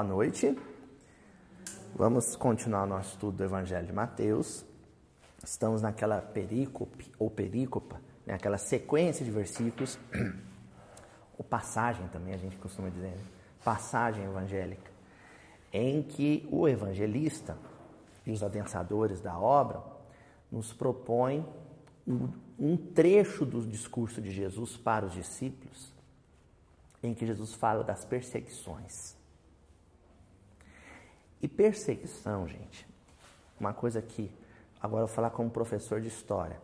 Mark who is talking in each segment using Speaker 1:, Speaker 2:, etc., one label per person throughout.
Speaker 1: Boa noite. Vamos continuar nosso estudo do Evangelho de Mateus. Estamos naquela perícope ou perícopa, né? aquela sequência de versículos, ou passagem também a gente costuma dizer, né? passagem evangélica, em que o evangelista e os adensadores da obra nos propõem um trecho do discurso de Jesus para os discípulos, em que Jesus fala das perseguições. E perseguição, gente, uma coisa que agora eu vou falar como professor de história.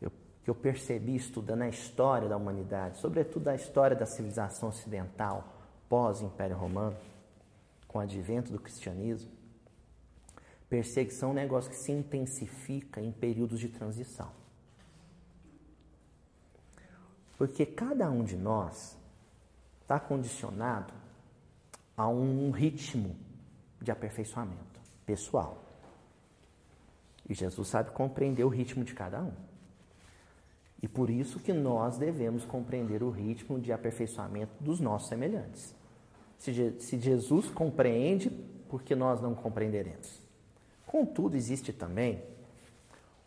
Speaker 1: Eu, que eu percebi estudando a história da humanidade, sobretudo a história da civilização ocidental pós-Império Romano, com o advento do cristianismo. Perseguição é um negócio que se intensifica em períodos de transição. Porque cada um de nós está condicionado a um ritmo de aperfeiçoamento pessoal. E Jesus sabe compreender o ritmo de cada um. E por isso que nós devemos compreender o ritmo de aperfeiçoamento dos nossos semelhantes. Se, se Jesus compreende, por que nós não compreenderemos? Contudo, existe também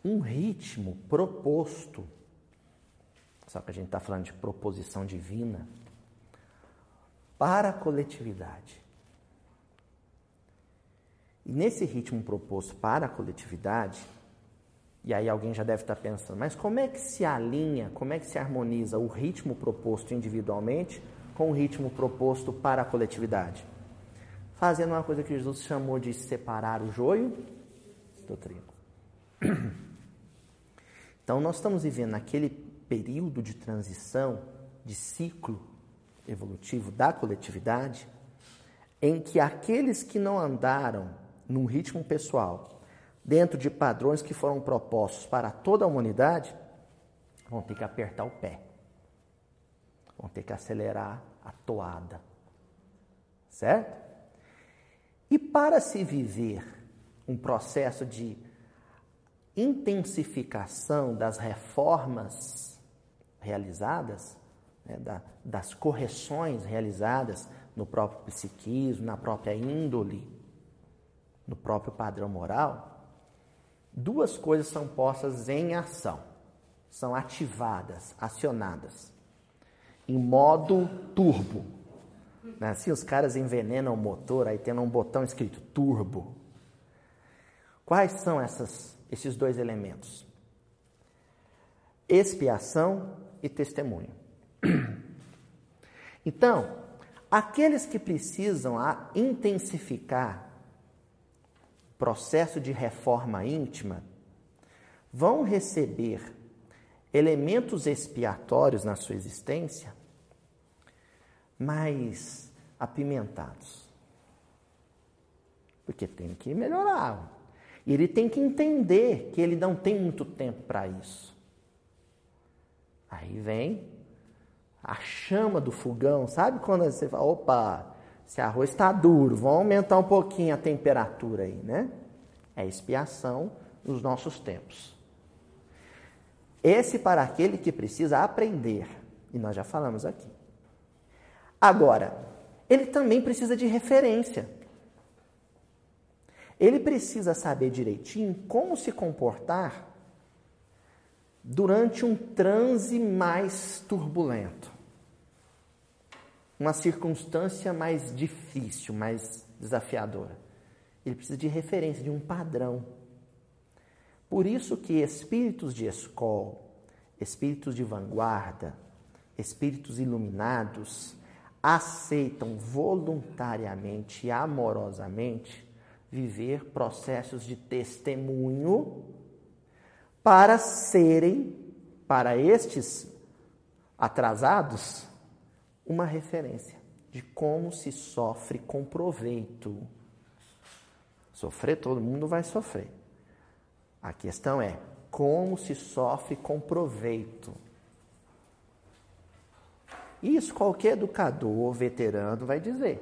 Speaker 1: um ritmo proposto, só que a gente está falando de proposição divina, para a coletividade. E nesse ritmo proposto para a coletividade, e aí alguém já deve estar pensando, mas como é que se alinha, como é que se harmoniza o ritmo proposto individualmente com o ritmo proposto para a coletividade? Fazendo uma coisa que Jesus chamou de separar o joio do trigo. Então nós estamos vivendo naquele período de transição, de ciclo evolutivo da coletividade, em que aqueles que não andaram num ritmo pessoal, dentro de padrões que foram propostos para toda a humanidade, vão ter que apertar o pé, vão ter que acelerar a toada, certo? E para se viver um processo de intensificação das reformas realizadas, né, da, das correções realizadas no próprio psiquismo, na própria índole, no próprio padrão moral, duas coisas são postas em ação, são ativadas, acionadas, em modo turbo. Assim, os caras envenenam o motor, aí tendo um botão escrito turbo. Quais são essas, esses dois elementos? Expiação e testemunho. Então, aqueles que precisam intensificar processo de reforma íntima vão receber elementos expiatórios na sua existência mais apimentados. Porque tem que melhorar. E ele tem que entender que ele não tem muito tempo para isso. Aí vem a chama do fogão, sabe quando você fala, opa, esse arroz está duro, vamos aumentar um pouquinho a temperatura aí, né? É expiação nos nossos tempos. Esse para aquele que precisa aprender, e nós já falamos aqui. Agora, ele também precisa de referência. Ele precisa saber direitinho como se comportar durante um transe mais turbulento, uma circunstância mais difícil, mais desafiadora. Ele precisa de referência, de um padrão. Por isso que espíritos de escola, espíritos de vanguarda, espíritos iluminados aceitam voluntariamente e amorosamente viver processos de testemunho para serem, para estes atrasados, uma referência de como se sofre com proveito. Sofrer, todo mundo vai sofrer. A questão é como se sofre com proveito. Isso qualquer educador veterano vai dizer.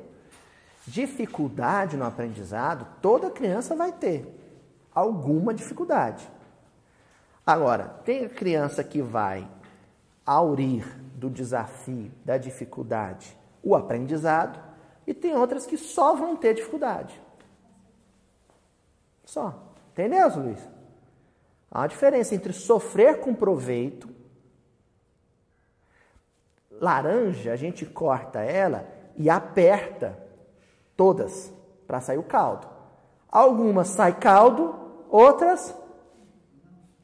Speaker 1: Dificuldade no aprendizado, toda criança vai ter alguma dificuldade. Agora, tem a criança que vai aurir do desafio, da dificuldade, o aprendizado, e tem outras que só vão ter dificuldade. Só. Entendeu, Luiz? Há uma diferença entre sofrer com proveito. Laranja, a gente corta ela e aperta todas para sair o caldo. Algumas sai caldo, outras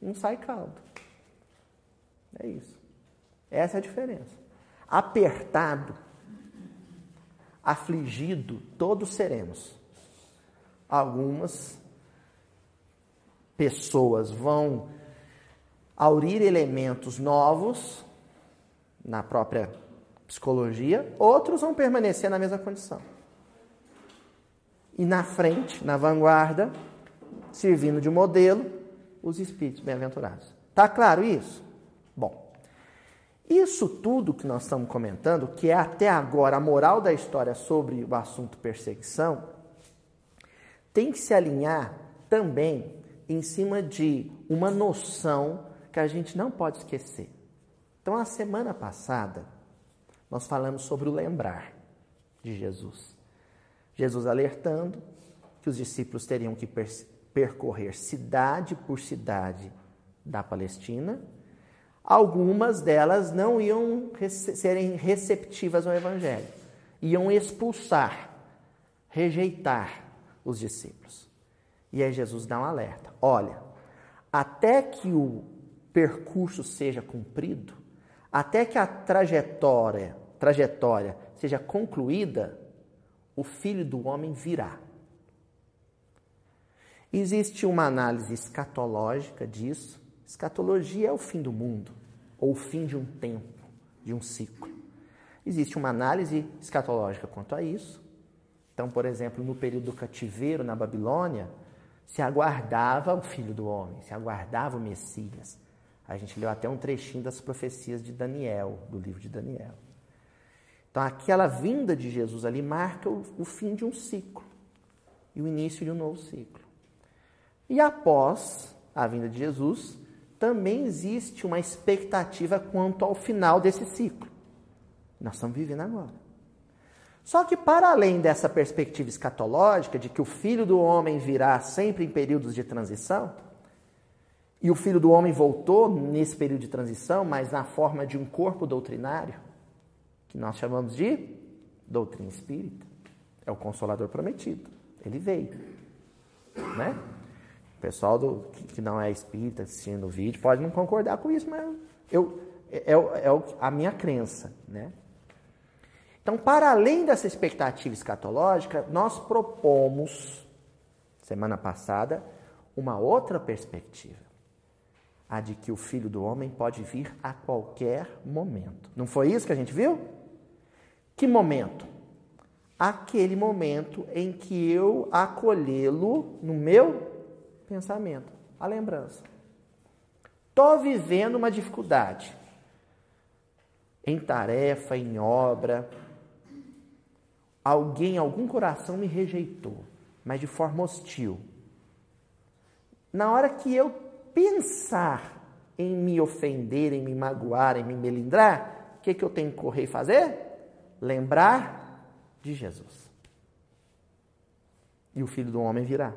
Speaker 1: não sai caldo. É isso. Essa é a diferença. Apertado, afligido, todos seremos. Algumas pessoas vão aurir elementos novos na própria psicologia, outros vão permanecer na mesma condição. E na frente, na vanguarda, servindo de modelo, os espíritos bem-aventurados. Tá claro isso? Isso tudo que nós estamos comentando, que é até agora a moral da história sobre o assunto perseguição, tem que se alinhar também em cima de uma noção que a gente não pode esquecer. Então, a semana passada, nós falamos sobre o lembrar de Jesus. Jesus alertando que os discípulos teriam que percorrer cidade por cidade da Palestina. Algumas delas não iam rece serem receptivas ao Evangelho, iam expulsar, rejeitar os discípulos. E aí Jesus dá um alerta: olha, até que o percurso seja cumprido, até que a trajetória, trajetória seja concluída, o filho do homem virá. Existe uma análise escatológica disso. Escatologia é o fim do mundo, ou o fim de um tempo, de um ciclo. Existe uma análise escatológica quanto a isso. Então, por exemplo, no período do cativeiro na Babilônia, se aguardava o filho do homem, se aguardava o Messias. A gente leu até um trechinho das profecias de Daniel, do livro de Daniel. Então, aquela vinda de Jesus ali marca o, o fim de um ciclo e o início de um novo ciclo. E após a vinda de Jesus, também existe uma expectativa quanto ao final desse ciclo. Nós estamos vivendo agora. Só que, para além dessa perspectiva escatológica de que o filho do homem virá sempre em períodos de transição, e o filho do homem voltou nesse período de transição, mas na forma de um corpo doutrinário, que nós chamamos de doutrina espírita. É o consolador prometido. Ele veio. Né? Pessoal do, que, que não é espírita assistindo o vídeo pode não concordar com isso, mas eu, é, é, é a minha crença. Né? Então, para além dessa expectativa escatológica, nós propomos, semana passada, uma outra perspectiva a de que o filho do homem pode vir a qualquer momento. Não foi isso que a gente viu? Que momento? Aquele momento em que eu acolhê-lo no meu pensamento, a lembrança. Estou vivendo uma dificuldade em tarefa, em obra. Alguém, algum coração me rejeitou, mas de forma hostil. Na hora que eu pensar em me ofender, em me magoar, em me melindrar, o que, que eu tenho que correr e fazer? lembrar de Jesus. E o filho do homem virá.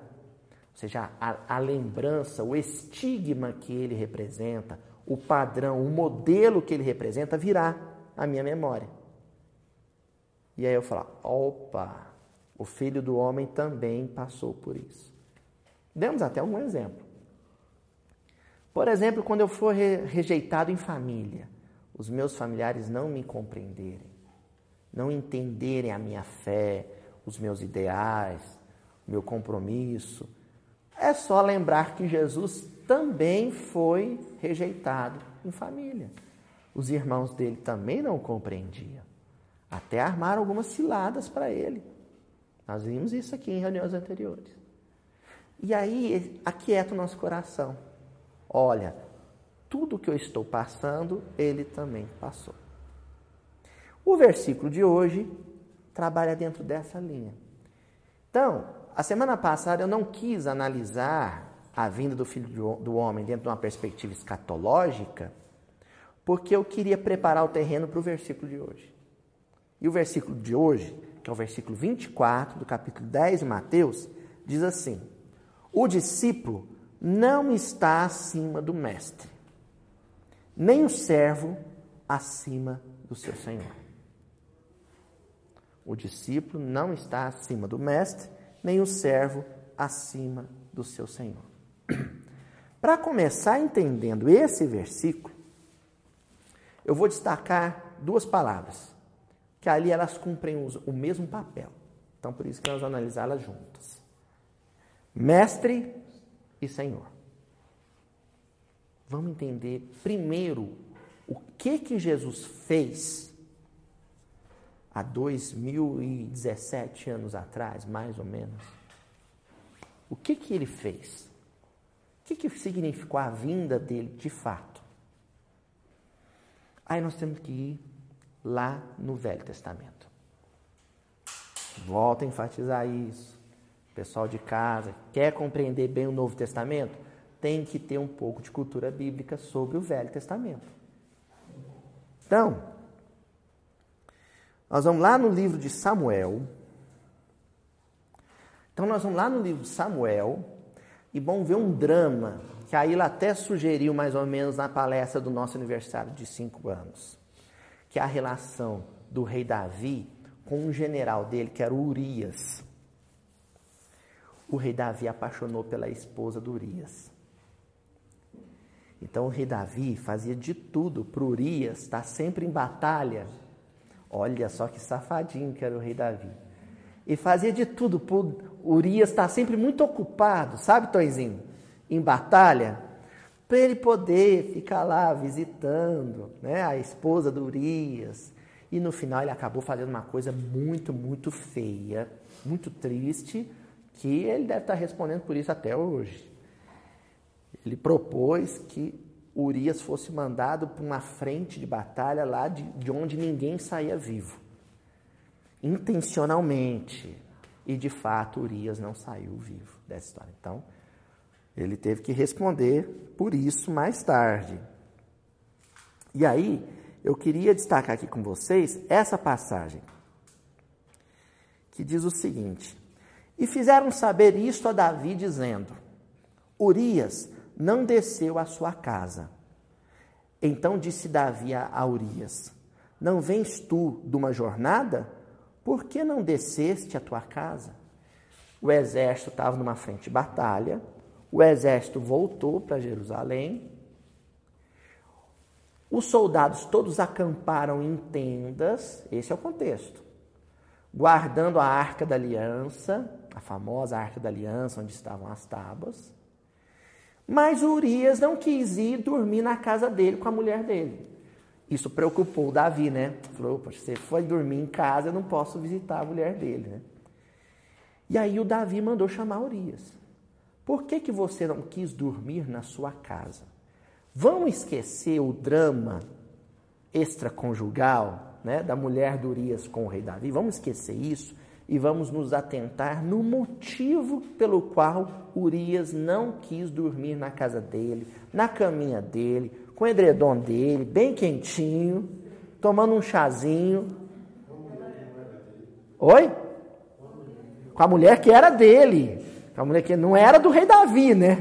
Speaker 1: Ou seja, a, a lembrança, o estigma que ele representa, o padrão, o modelo que ele representa virá à minha memória. E aí eu falo, opa, o filho do homem também passou por isso. Demos até um exemplo. Por exemplo, quando eu for rejeitado em família, os meus familiares não me compreenderem, não entenderem a minha fé, os meus ideais, o meu compromisso. É só lembrar que Jesus também foi rejeitado em família. Os irmãos dele também não compreendiam. Até armaram algumas ciladas para ele. Nós vimos isso aqui em reuniões anteriores. E aí, aquieta o nosso coração. Olha, tudo que eu estou passando, ele também passou. O versículo de hoje trabalha dentro dessa linha. Então, a semana passada eu não quis analisar a vinda do Filho do Homem dentro de uma perspectiva escatológica, porque eu queria preparar o terreno para o versículo de hoje. E o versículo de hoje que é o versículo 24 do capítulo 10 de Mateus, diz assim: O discípulo não está acima do mestre, nem o servo acima do seu senhor. O discípulo não está acima do mestre, nem o servo acima do seu senhor. Para começar entendendo esse versículo, eu vou destacar duas palavras, que ali elas cumprem o mesmo papel. Então, por isso que nós vamos analisá-las juntas. Mestre e Senhor. Vamos entender primeiro o que que Jesus fez há 2017 anos atrás, mais ou menos. O que que ele fez? O que, que significou a vinda dele de fato? Aí nós temos que ir lá no Velho Testamento. Volto a enfatizar isso. Pessoal de casa, quer compreender bem o Novo Testamento? Tem que ter um pouco de cultura bíblica sobre o Velho Testamento. Então, nós vamos lá no livro de Samuel. Então, nós vamos lá no livro de Samuel, e vamos ver um drama que a Ilha até sugeriu mais ou menos na palestra do nosso aniversário de cinco anos, que é a relação do rei Davi com um general dele, que era Urias. O rei Davi apaixonou pela esposa do Urias. Então o rei Davi fazia de tudo para Urias estar sempre em batalha. Olha só que safadinho que era o rei Davi e fazia de tudo por Urias estar sempre muito ocupado, sabe, Toizinho? Em batalha, para ele poder ficar lá visitando né, a esposa do Urias. E no final ele acabou fazendo uma coisa muito, muito feia, muito triste, que ele deve estar respondendo por isso até hoje. Ele propôs que Urias fosse mandado para uma frente de batalha lá de, de onde ninguém saía vivo intencionalmente. E de fato Urias não saiu vivo dessa história. Então, ele teve que responder por isso mais tarde. E aí, eu queria destacar aqui com vocês essa passagem, que diz o seguinte: E fizeram saber isto a Davi, dizendo: Urias não desceu à sua casa. Então disse Davi a Urias: Não vens tu de uma jornada? por que não desceste à tua casa? O exército estava numa frente de batalha, o exército voltou para Jerusalém, os soldados todos acamparam em tendas, esse é o contexto, guardando a arca da aliança, a famosa arca da aliança, onde estavam as tábuas. Mas Urias não quis ir dormir na casa dele com a mulher dele. Isso preocupou Davi, né? Falou, você foi dormir em casa, eu não posso visitar a mulher dele, né? E aí o Davi mandou chamar Urias. Por que, que você não quis dormir na sua casa? Vamos esquecer o drama extraconjugal né, da mulher de Urias com o rei Davi? Vamos esquecer isso e vamos nos atentar no motivo pelo qual Urias não quis dormir na casa dele, na caminha dele, com o edredom dele, bem quentinho, tomando um chazinho. Oi? Com a mulher que era dele. Com a mulher que não era do rei Davi, né?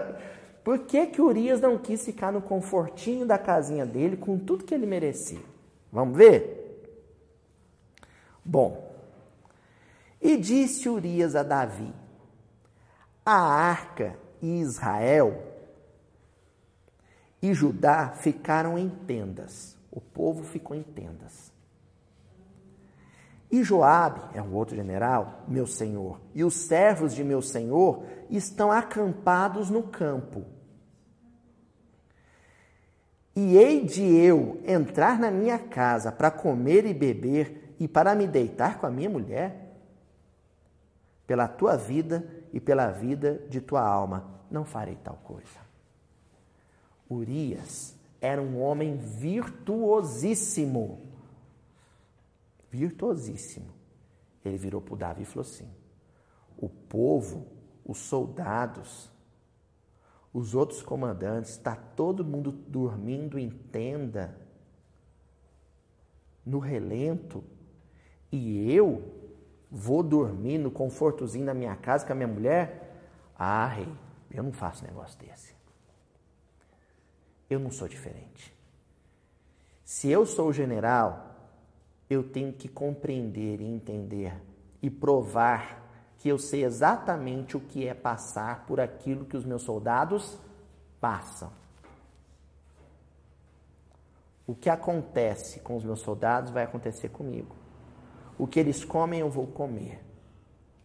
Speaker 1: Por que, que Urias não quis ficar no confortinho da casinha dele com tudo que ele merecia? Vamos ver? Bom, e disse Urias a Davi: A arca e Israel e Judá ficaram em tendas. O povo ficou em tendas. E Joabe, é um outro general, meu senhor, e os servos de meu senhor estão acampados no campo. E hei de eu entrar na minha casa para comer e beber e para me deitar com a minha mulher? Pela tua vida e pela vida de tua alma, não farei tal coisa. Urias era um homem virtuosíssimo. Virtuosíssimo. Ele virou para o Davi e falou assim: o povo, os soldados, os outros comandantes, está todo mundo dormindo em tenda, no relento, e eu vou dormir no confortozinho da minha casa com a minha mulher? Ah, rei, eu não faço negócio desse. Eu não sou diferente. Se eu sou general, eu tenho que compreender e entender e provar que eu sei exatamente o que é passar por aquilo que os meus soldados passam. O que acontece com os meus soldados vai acontecer comigo. O que eles comem, eu vou comer.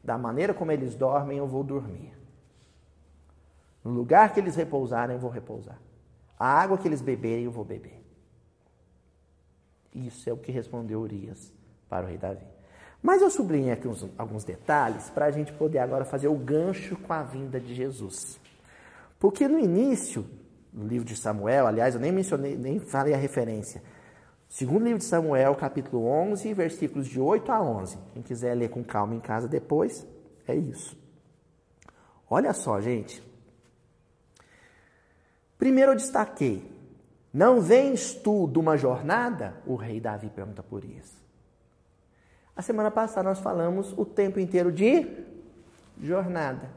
Speaker 1: Da maneira como eles dormem, eu vou dormir. No lugar que eles repousarem, eu vou repousar. A água que eles beberem, eu vou beber. Isso é o que respondeu Urias para o rei Davi. Mas eu sublinhei aqui uns, alguns detalhes para a gente poder agora fazer o gancho com a vinda de Jesus. Porque no início, no livro de Samuel, aliás, eu nem mencionei, nem falei a referência. Segundo livro de Samuel, capítulo 11, versículos de 8 a 11. Quem quiser ler com calma em casa depois, é isso. Olha só, gente. Primeiro eu destaquei: Não vens tu de uma jornada? O rei Davi pergunta por isso. A semana passada nós falamos o tempo inteiro de jornada.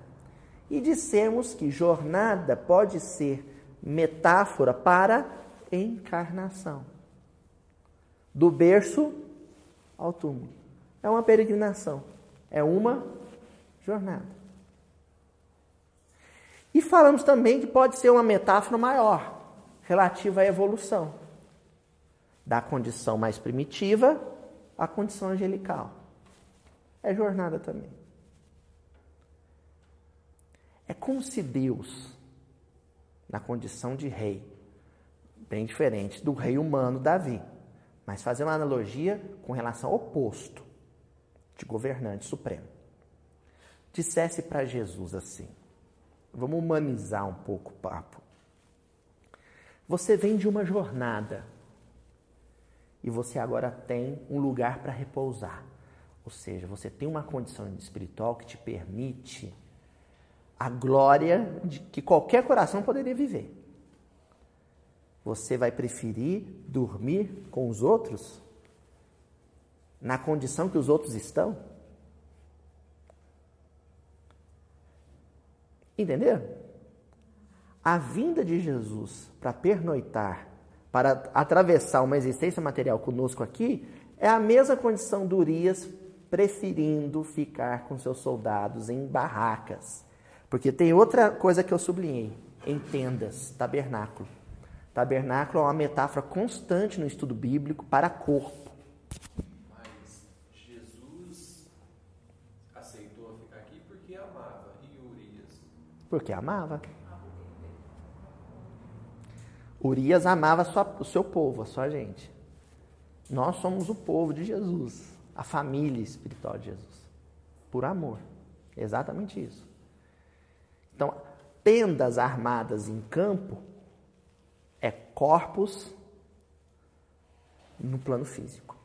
Speaker 1: E dissemos que jornada pode ser metáfora para encarnação. Do berço ao túmulo. É uma peregrinação. É uma jornada. E falamos também que pode ser uma metáfora maior, relativa à evolução. Da condição mais primitiva à condição angelical. É jornada também. É como se Deus, na condição de rei, bem diferente do rei humano Davi, mas fazer uma analogia com relação ao oposto de governante supremo, dissesse para Jesus assim: Vamos humanizar um pouco o papo. Você vem de uma jornada e você agora tem um lugar para repousar. Ou seja, você tem uma condição espiritual que te permite a glória de que qualquer coração poderia viver. Você vai preferir dormir com os outros na condição que os outros estão? Entenderam? A vinda de Jesus para pernoitar, para atravessar uma existência material conosco aqui, é a mesma condição do Urias preferindo ficar com seus soldados em barracas. Porque tem outra coisa que eu sublinhei, em tendas, tabernáculo. Tabernáculo é uma metáfora constante no estudo bíblico para corpo. Porque amava. Urias amava sua, o seu povo, a sua gente. Nós somos o povo de Jesus, a família espiritual de Jesus. Por amor. Exatamente isso. Então, tendas armadas em campo é corpos no plano físico.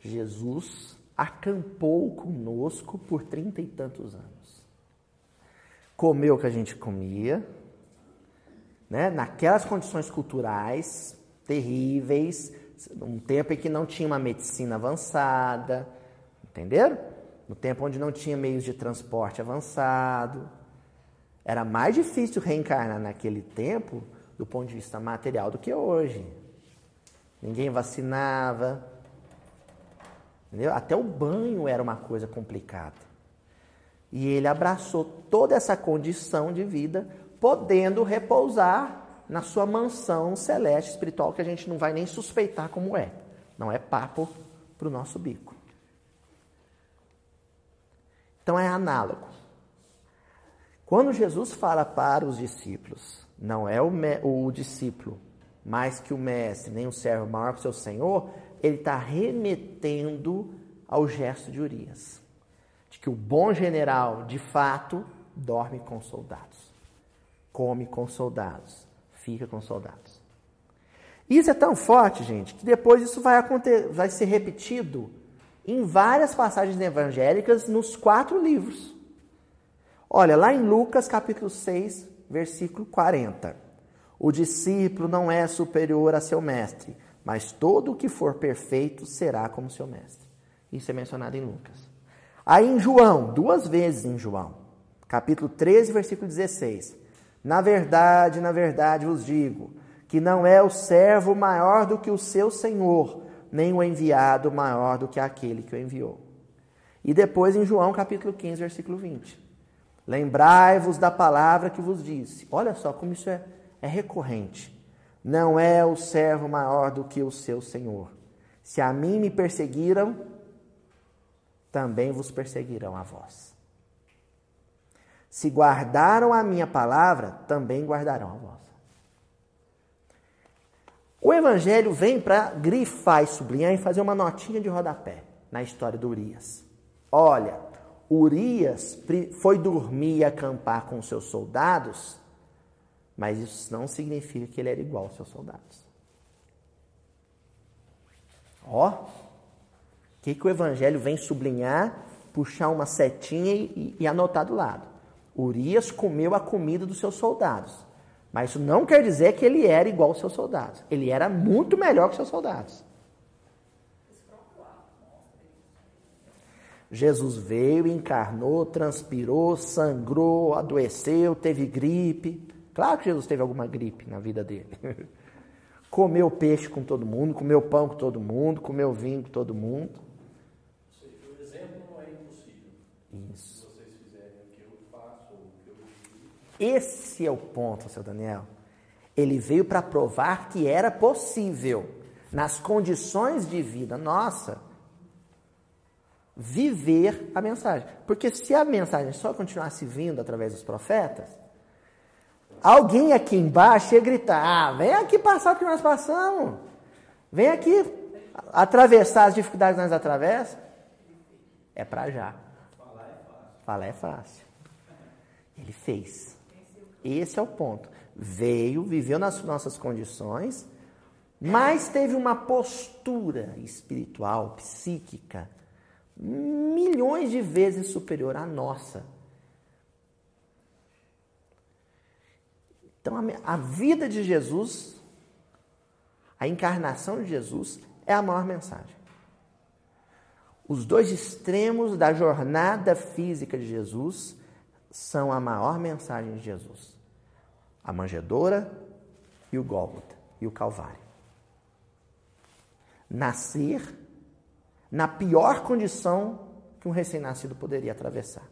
Speaker 1: Jesus acampou conosco por trinta e tantos anos comeu o que a gente comia, né? naquelas condições culturais terríveis, um tempo em que não tinha uma medicina avançada, entenderam? No tempo onde não tinha meios de transporte avançado. Era mais difícil reencarnar naquele tempo, do ponto de vista material, do que hoje. Ninguém vacinava. Entendeu? Até o banho era uma coisa complicada. E ele abraçou toda essa condição de vida, podendo repousar na sua mansão celeste espiritual, que a gente não vai nem suspeitar como é. Não é papo para o nosso bico. Então é análogo. Quando Jesus fala para os discípulos, não é o, o discípulo mais que o mestre, nem o servo maior que o seu senhor, ele está remetendo ao gesto de Urias de que o bom general, de fato, dorme com soldados, come com soldados, fica com soldados. Isso é tão forte, gente, que depois isso vai, acontecer, vai ser repetido em várias passagens evangélicas nos quatro livros. Olha, lá em Lucas capítulo 6, versículo 40. O discípulo não é superior a seu mestre, mas todo o que for perfeito será como seu mestre. Isso é mencionado em Lucas. Aí em João, duas vezes em João, capítulo 13, versículo 16. Na verdade, na verdade vos digo que não é o servo maior do que o seu senhor, nem o enviado maior do que aquele que o enviou. E depois em João capítulo 15, versículo 20. Lembrai-vos da palavra que vos disse. Olha só como isso é, é recorrente. Não é o servo maior do que o seu senhor. Se a mim me perseguiram, também vos perseguirão a vós. Se guardaram a minha palavra, também guardarão a vossa. O Evangelho vem para grifar e sublinhar e fazer uma notinha de rodapé na história do Urias. Olha, Urias foi dormir e acampar com seus soldados, mas isso não significa que ele era igual aos seus soldados. Ó, o que, que o Evangelho vem sublinhar, puxar uma setinha e, e anotar do lado? Urias comeu a comida dos seus soldados. Mas isso não quer dizer que ele era igual aos seus soldados. Ele era muito melhor que seus soldados. Jesus veio, encarnou, transpirou, sangrou, adoeceu, teve gripe. Claro que Jesus teve alguma gripe na vida dele. comeu peixe com todo mundo, comeu pão com todo mundo, comeu vinho com todo mundo.
Speaker 2: O exemplo não é impossível.
Speaker 1: Isso. Esse é o ponto, seu Daniel. Ele veio para provar que era possível, nas condições de vida nossa, viver a mensagem. Porque se a mensagem só continuasse vindo através dos profetas, alguém aqui embaixo ia gritar: ah, vem aqui passar o que nós passamos, vem aqui atravessar as dificuldades que nós atravessamos. É para já.
Speaker 2: É.
Speaker 1: Falar é fácil. Ele fez. Esse é o ponto. Veio, viveu nas nossas condições, mas teve uma postura espiritual, psíquica, milhões de vezes superior à nossa. Então, a vida de Jesus, a encarnação de Jesus, é a maior mensagem. Os dois extremos da jornada física de Jesus são a maior mensagem de Jesus a manjedoura e o Gólgota e o Calvário. Nascer na pior condição que um recém-nascido poderia atravessar.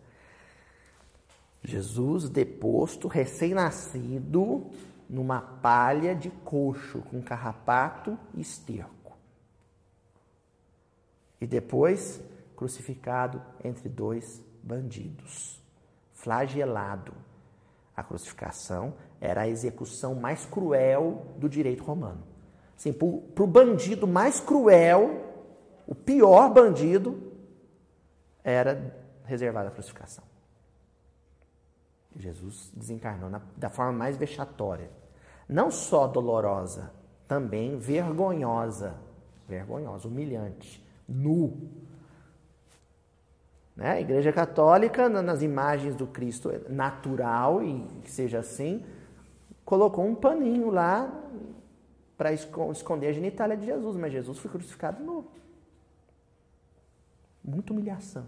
Speaker 1: Jesus deposto, recém-nascido, numa palha de coxo, com carrapato e esterco. E depois crucificado entre dois bandidos, flagelado. A crucificação era a execução mais cruel do direito romano. Assim, para o bandido mais cruel, o pior bandido, era reservada a crucificação. Jesus desencarnou na, da forma mais vexatória. Não só dolorosa, também vergonhosa. Vergonhosa, humilhante, nu. Né? A Igreja Católica, nas imagens do Cristo natural, e que seja assim, colocou um paninho lá para esconder a genitália de Jesus, mas Jesus foi crucificado nu. Muita humilhação.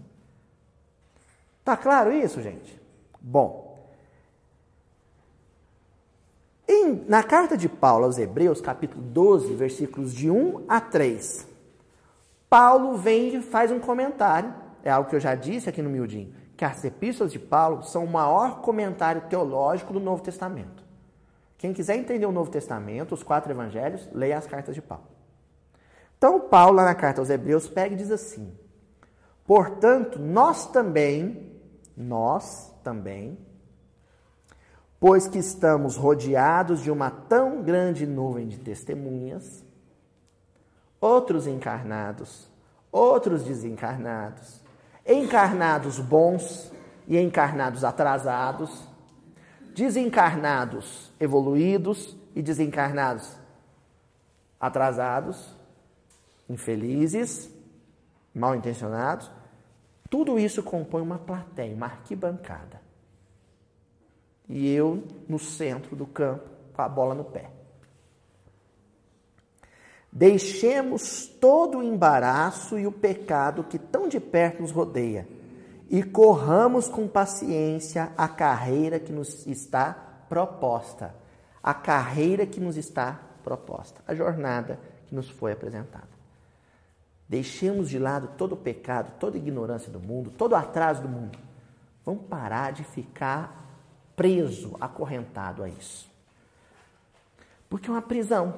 Speaker 1: Tá claro isso, gente? Bom. Em, na carta de Paulo aos Hebreus, capítulo 12, versículos de 1 a 3, Paulo vem e faz um comentário, é algo que eu já disse aqui no Miudinho, que as epístolas de Paulo são o maior comentário teológico do Novo Testamento. Quem quiser entender o Novo Testamento, os quatro evangelhos, leia as cartas de Paulo. Então, Paulo, lá na carta aos Hebreus, pega e diz assim: Portanto, nós também, nós também, pois que estamos rodeados de uma tão grande nuvem de testemunhas, outros encarnados, outros desencarnados, encarnados bons e encarnados atrasados, desencarnados evoluídos e desencarnados atrasados, infelizes, mal intencionados. Tudo isso compõe uma plateia, uma arquibancada. E eu no centro do campo com a bola no pé. Deixemos todo o embaraço e o pecado que tão de perto nos rodeia e corramos com paciência a carreira que nos está proposta. A carreira que nos está proposta, a jornada que nos foi apresentada. Deixemos de lado todo o pecado, toda a ignorância do mundo, todo o atraso do mundo. Vamos parar de ficar preso, acorrentado a isso. Porque é uma prisão.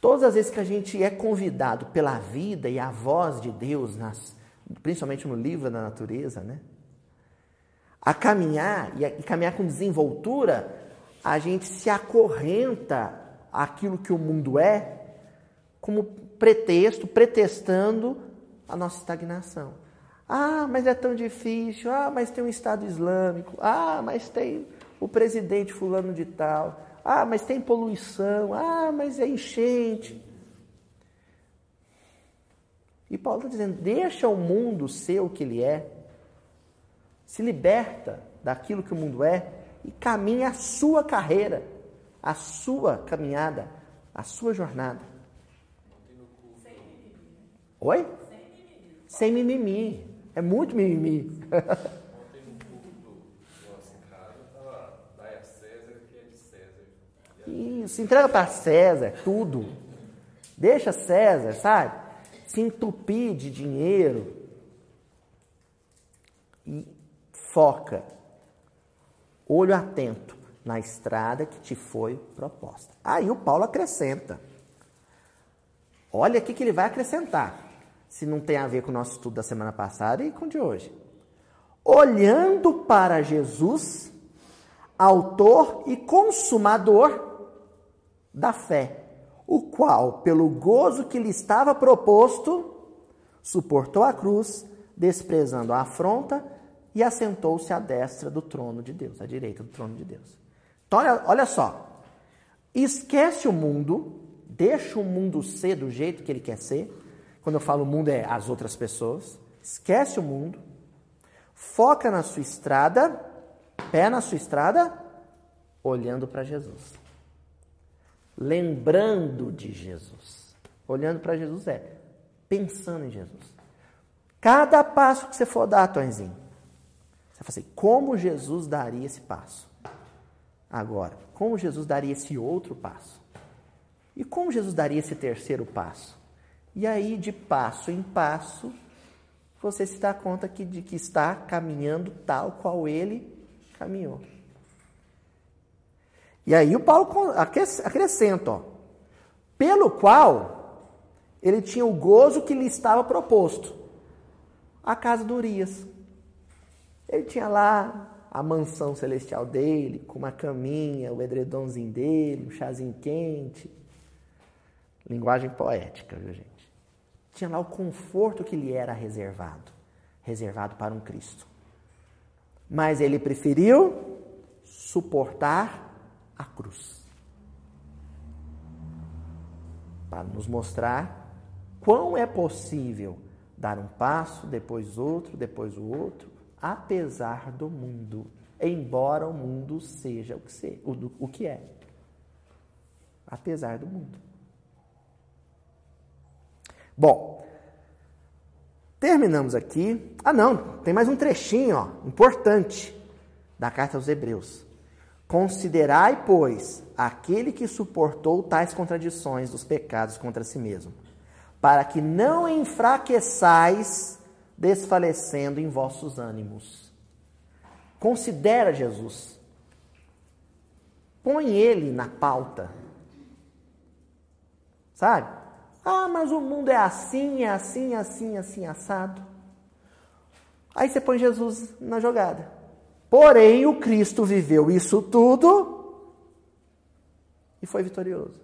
Speaker 1: Todas as vezes que a gente é convidado pela vida e a voz de Deus, nas, principalmente no livro da natureza, né? A caminhar e, a, e caminhar com desenvoltura, a gente se acorrenta àquilo que o mundo é como pretexto, pretextando a nossa estagnação. Ah, mas é tão difícil. Ah, mas tem um Estado Islâmico. Ah, mas tem o presidente fulano de tal. Ah, mas tem poluição. Ah, mas é enchente. E Paulo está dizendo: deixa o mundo ser o que ele é. Se liberta daquilo que o mundo é e caminha a sua carreira, a sua caminhada, a sua jornada. Oi? Sem mimimi. É muito mimimi. Isso, entrega para César tudo. Deixa César, sabe? Se entupir de dinheiro e foca. Olho atento na estrada que te foi proposta. Aí o Paulo acrescenta. Olha o que ele vai acrescentar se não tem a ver com o nosso estudo da semana passada e com o de hoje. Olhando para Jesus, autor e consumador da fé, o qual, pelo gozo que lhe estava proposto, suportou a cruz, desprezando a afronta e assentou-se à destra do trono de Deus, à direita do trono de Deus. Então, olha, olha só. Esquece o mundo, deixa o mundo ser do jeito que ele quer ser quando eu falo mundo, é as outras pessoas. Esquece o mundo. Foca na sua estrada, pé na sua estrada, olhando para Jesus. Lembrando de Jesus. Olhando para Jesus é pensando em Jesus. Cada passo que você for dar, Tonzinho, você fala assim: como Jesus daria esse passo? Agora, como Jesus daria esse outro passo? E como Jesus daria esse terceiro passo? E aí, de passo em passo, você se dá conta que, de que está caminhando tal qual ele caminhou. E aí o Paulo acrescenta, ó, pelo qual ele tinha o gozo que lhe estava proposto, a casa do Urias. Ele tinha lá a mansão celestial dele, com uma caminha, o edredomzinho dele, um chazinho quente. Linguagem poética, viu gente? Tinha lá o conforto que lhe era reservado reservado para um Cristo. Mas ele preferiu suportar a cruz para nos mostrar quão é possível dar um passo, depois outro, depois o outro, apesar do mundo, embora o mundo seja o que, o, o que é. Apesar do mundo. Bom, terminamos aqui. Ah, não, tem mais um trechinho, ó, importante da carta aos Hebreus. Considerai, pois, aquele que suportou tais contradições dos pecados contra si mesmo, para que não enfraqueçais, desfalecendo em vossos ânimos. Considera Jesus. Põe ele na pauta. Sabe? Ah, mas o mundo é assim, é assim, é assim, é assim, assado. Aí você põe Jesus na jogada. Porém, o Cristo viveu isso tudo e foi vitorioso.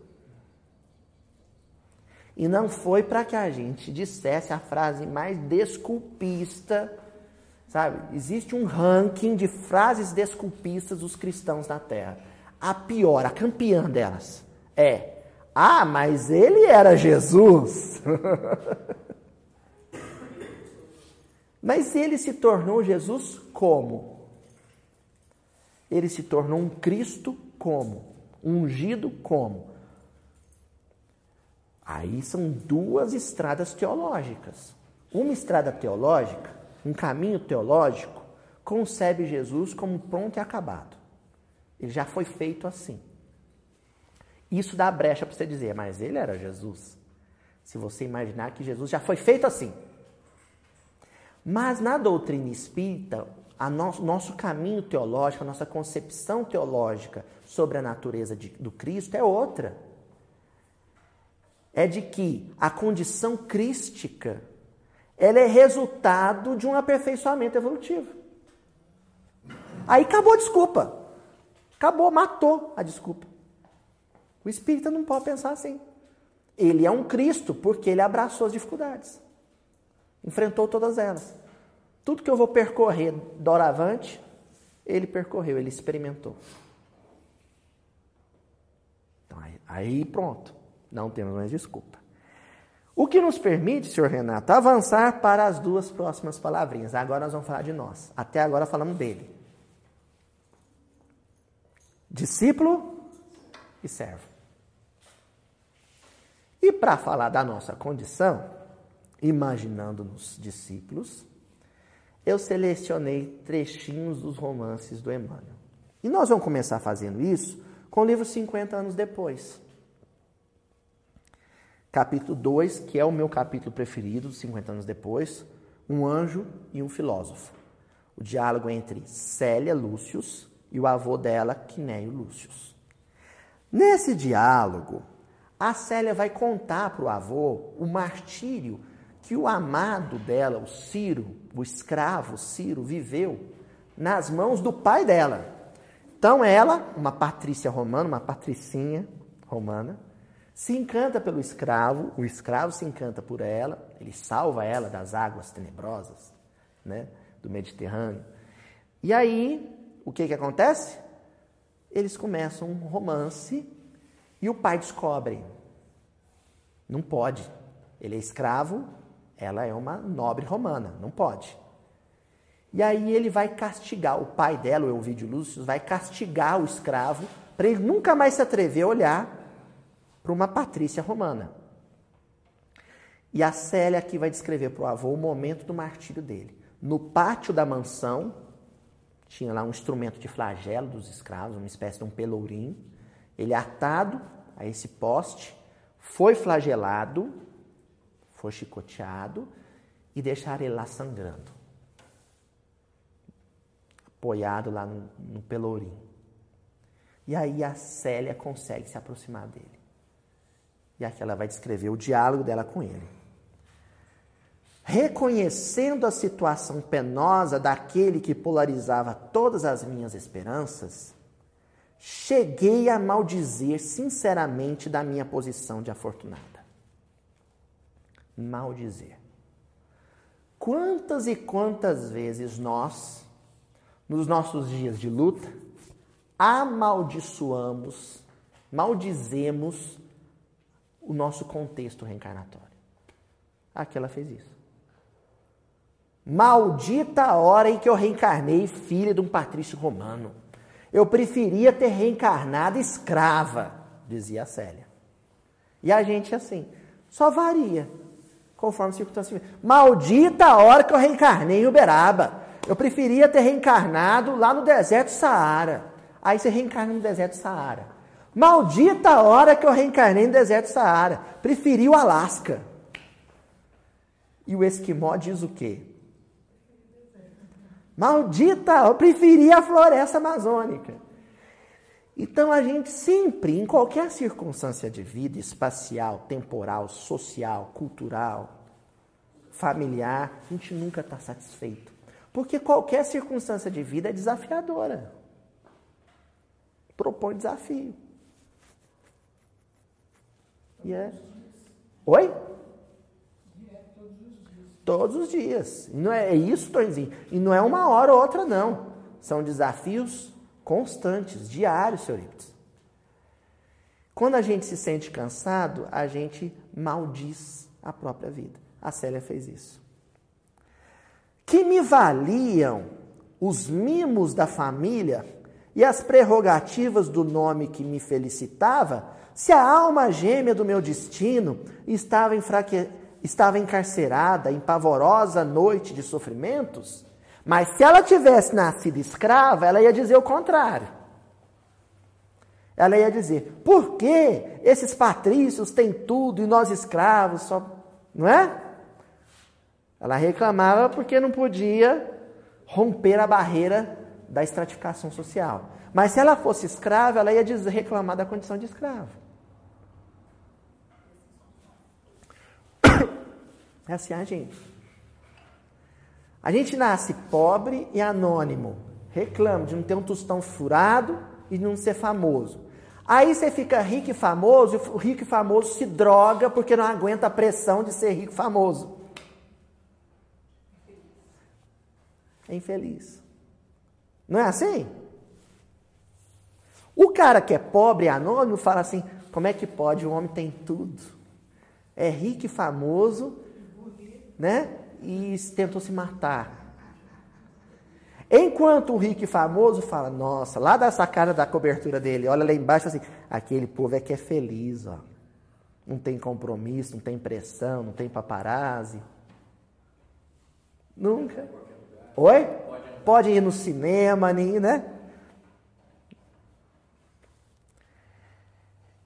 Speaker 1: E não foi para que a gente dissesse a frase mais desculpista, sabe? Existe um ranking de frases desculpistas dos cristãos na Terra. A pior, a campeã delas é ah, mas ele era Jesus. mas ele se tornou Jesus como? Ele se tornou um Cristo como? Ungido como? Aí são duas estradas teológicas. Uma estrada teológica, um caminho teológico, concebe Jesus como pronto e acabado. Ele já foi feito assim. Isso dá brecha para você dizer, mas ele era Jesus. Se você imaginar que Jesus já foi feito assim. Mas na doutrina espírita, a nosso, nosso caminho teológico, a nossa concepção teológica sobre a natureza de, do Cristo é outra. É de que a condição crística ela é resultado de um aperfeiçoamento evolutivo. Aí acabou a desculpa. Acabou, matou a desculpa. O espírita não pode pensar assim. Ele é um Cristo porque ele abraçou as dificuldades. Enfrentou todas elas. Tudo que eu vou percorrer doravante, ele percorreu, ele experimentou. Então, aí, aí pronto, não temos mais desculpa. O que nos permite, senhor Renato, avançar para as duas próximas palavrinhas. Agora nós vamos falar de nós. Até agora falamos dele. Discípulo e servo. E para falar da nossa condição, imaginando-nos discípulos, eu selecionei trechinhos dos romances do Emmanuel. E nós vamos começar fazendo isso com o livro 50 anos depois. Capítulo 2, que é o meu capítulo preferido, 50 anos depois, um anjo e um filósofo. O diálogo entre Célia Lúcius e o avô dela, Quinéio Lúcius. Nesse diálogo, a Célia vai contar para o avô o martírio que o amado dela, o Ciro, o escravo Ciro, viveu nas mãos do pai dela. Então ela, uma patrícia romana, uma patricinha romana, se encanta pelo escravo, o escravo se encanta por ela, ele salva ela das águas tenebrosas né, do Mediterrâneo. E aí, o que, que acontece? Eles começam um romance e o pai descobre. Não pode. Ele é escravo, ela é uma nobre romana, não pode. E aí ele vai castigar, o pai dela, o Elvídio Lúcio, vai castigar o escravo para ele nunca mais se atrever a olhar para uma patrícia romana. E a Célia aqui vai descrever para o avô o momento do martírio dele. No pátio da mansão, tinha lá um instrumento de flagelo dos escravos, uma espécie de um pelourinho. Ele atado a esse poste, foi flagelado, foi chicoteado e deixaram ele lá sangrando. Apoiado lá no, no pelourinho. E aí a Célia consegue se aproximar dele. E aqui ela vai descrever o diálogo dela com ele. Reconhecendo a situação penosa daquele que polarizava todas as minhas esperanças, cheguei a maldizer sinceramente da minha posição de afortunada. Maldizer. Quantas e quantas vezes nós, nos nossos dias de luta, amaldiçoamos, maldizemos o nosso contexto reencarnatório. Aqui ela fez isso. Maldita a hora em que eu reencarnei filha de um patrício romano. Eu preferia ter reencarnado escrava, dizia a Célia. E a gente assim, só varia, conforme a circunstância. Maldita a hora que eu reencarnei em Uberaba. Eu preferia ter reencarnado lá no deserto Saara. Aí você reencarna no deserto Saara. Maldita a hora que eu reencarnei no deserto Saara. Preferi o Alasca. E o esquimó diz o quê? Maldita, eu preferi a floresta amazônica. Então a gente sempre, em qualquer circunstância de vida, espacial, temporal, social, cultural, familiar, a gente nunca está satisfeito. Porque qualquer circunstância de vida é desafiadora. Propõe desafio. E é. Oi? Todos os dias. E não é, é isso, Tonzinho. E não é uma hora ou outra, não. São desafios constantes, diários, senhoritos. Quando a gente se sente cansado, a gente maldiz a própria vida. A Célia fez isso. Que me valiam os mimos da família e as prerrogativas do nome que me felicitava, se a alma gêmea do meu destino estava, enfraque... estava encarcerada em pavorosa noite de sofrimentos, mas se ela tivesse nascido escrava, ela ia dizer o contrário. Ela ia dizer: por que esses patrícios têm tudo e nós escravos só. Não é? Ela reclamava porque não podia romper a barreira da estratificação social. Mas se ela fosse escrava, ela ia reclamar da condição de escravo. É assim a gente. A gente nasce pobre e anônimo. Reclama de não ter um tostão furado e de não ser famoso. Aí você fica rico e famoso, e o rico e famoso se droga porque não aguenta a pressão de ser rico e famoso. É infeliz. Não é assim? O cara que é pobre e anônimo fala assim: como é que pode? O homem tem tudo. É rico e famoso, né? E tentou se matar. Enquanto o rico e famoso fala, nossa, lá da sacada da cobertura dele, olha lá embaixo assim, aquele povo é que é feliz, ó. Não tem compromisso, não tem pressão, não tem paparazzi. Nunca. Oi? Pode ir no cinema, nem, né?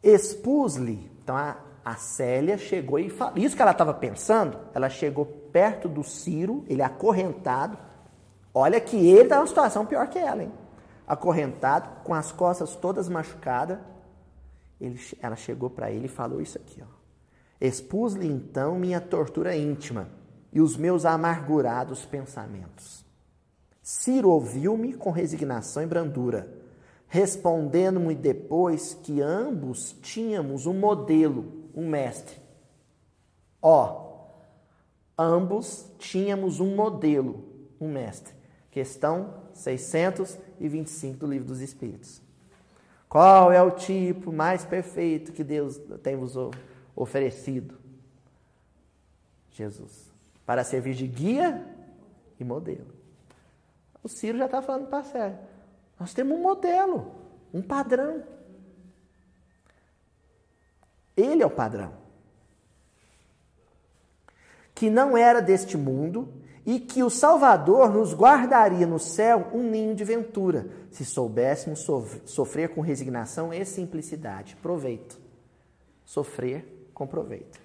Speaker 1: Expus-lhe. Então a, a Célia chegou e falou. Isso que ela estava pensando, ela chegou perto do Ciro, ele acorrentado, Olha que ele está numa situação pior que ela, hein? Acorrentado, com as costas todas machucadas. Ele, ela chegou para ele e falou isso aqui, ó. Expus-lhe então minha tortura íntima e os meus amargurados pensamentos. Ciro ouviu-me com resignação e brandura, respondendo-me depois que ambos tínhamos um modelo, um mestre. Ó, ambos tínhamos um modelo, um mestre. Questão 625 do Livro dos Espíritos. Qual é o tipo mais perfeito que Deus tem vos oferecido? Jesus. Para servir de guia e modelo. O Ciro já está falando para sério. Nós temos um modelo, um padrão. Ele é o padrão. Que não era deste mundo e que o Salvador nos guardaria no céu um ninho de ventura, se soubéssemos sofrer com resignação e simplicidade. Proveito. Sofrer com proveito.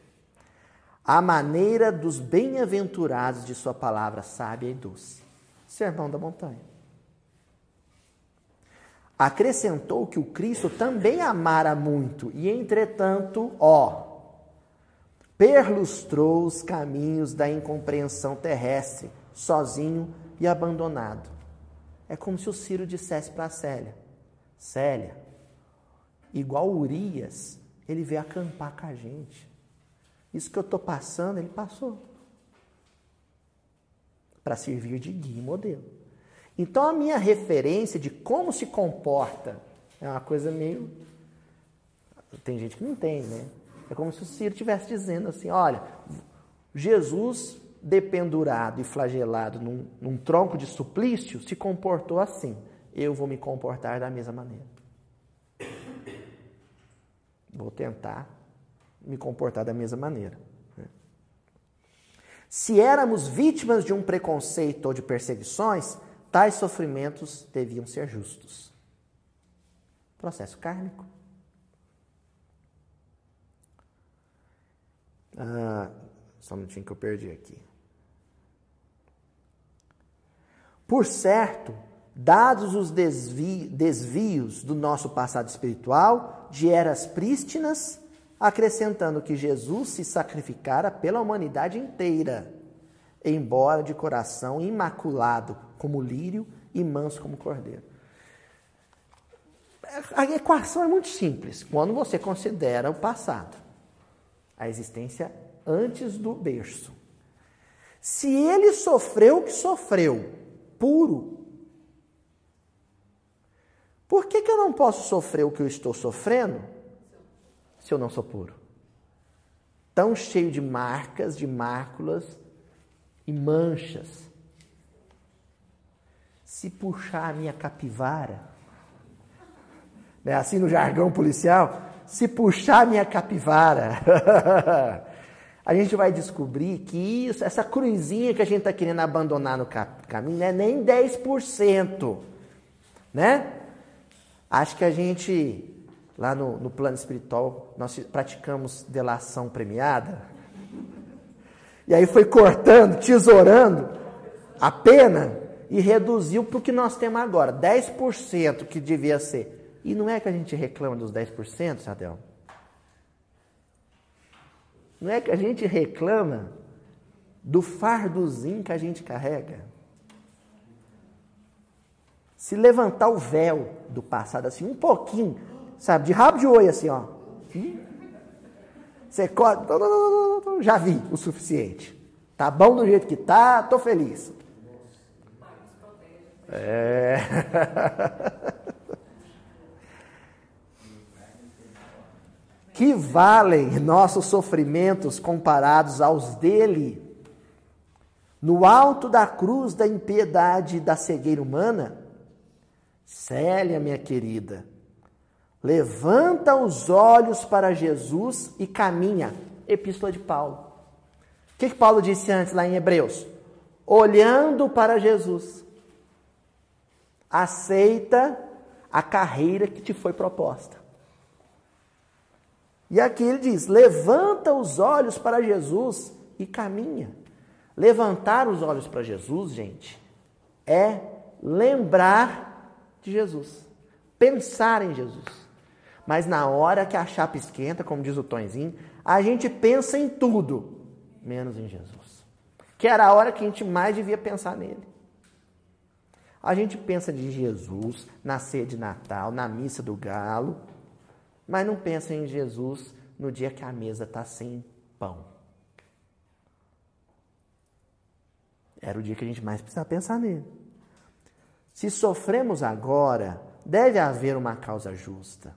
Speaker 1: A maneira dos bem-aventurados de Sua palavra sábia e doce. Sermão da montanha. Acrescentou que o Cristo também amara muito, e entretanto, ó, perlustrou os caminhos da incompreensão terrestre, sozinho e abandonado. É como se o Ciro dissesse para Célia: Célia, igual Urias, ele veio acampar com a gente. Isso que eu estou passando, ele passou. Para servir de guia e modelo. Então a minha referência de como se comporta é uma coisa meio. Tem gente que não tem, né? É como se o Ciro estivesse dizendo assim: olha, Jesus dependurado e flagelado num, num, tronco de suplício se comportou assim. Eu vou me comportar da mesma maneira. Vou tentar me comportar da mesma maneira. Né? Se éramos vítimas de um preconceito ou de perseguições, tais sofrimentos deviam ser justos. Processo kármico. Ah, só um minutinho que eu perdi aqui. Por certo, dados os desvi desvios do nosso passado espiritual, de eras prístinas, acrescentando que Jesus se sacrificara pela humanidade inteira, embora de coração imaculado como lírio e manso como cordeiro. A equação é muito simples quando você considera o passado a existência antes do berço. Se ele sofreu o que sofreu, puro, por que, que eu não posso sofrer o que eu estou sofrendo se eu não sou puro? Tão cheio de marcas, de máculas e manchas. Se puxar a minha capivara, né? assim no jargão policial, se puxar minha capivara, a gente vai descobrir que isso, essa cruzinha que a gente está querendo abandonar no caminho não é nem 10%. Né? Acho que a gente, lá no, no plano espiritual, nós praticamos delação premiada. E aí foi cortando, tesourando a pena e reduziu para o que nós temos agora, 10% que devia ser. E não é que a gente reclama dos 10%, Sadel? Não é que a gente reclama do fardozinho que a gente carrega? Se levantar o véu do passado assim, um pouquinho, sabe, de rabo de oi assim, ó. Você corta, já vi o suficiente. Tá bom do jeito que tá, tô feliz. É. que valem nossos sofrimentos comparados aos dele? No alto da cruz da impiedade e da cegueira humana? Célia, minha querida, levanta os olhos para Jesus e caminha. Epístola de Paulo. O que, que Paulo disse antes lá em Hebreus? Olhando para Jesus. Aceita a carreira que te foi proposta. E aqui ele diz: levanta os olhos para Jesus e caminha. Levantar os olhos para Jesus, gente, é lembrar de Jesus, pensar em Jesus. Mas na hora que a chapa esquenta, como diz o Tonzinho, a gente pensa em tudo, menos em Jesus. Que era a hora que a gente mais devia pensar nele. A gente pensa de Jesus na ceia de Natal, na missa do galo, mas não pensa em Jesus no dia que a mesa está sem pão. Era o dia que a gente mais precisava pensar nele. Se sofremos agora, deve haver uma causa justa,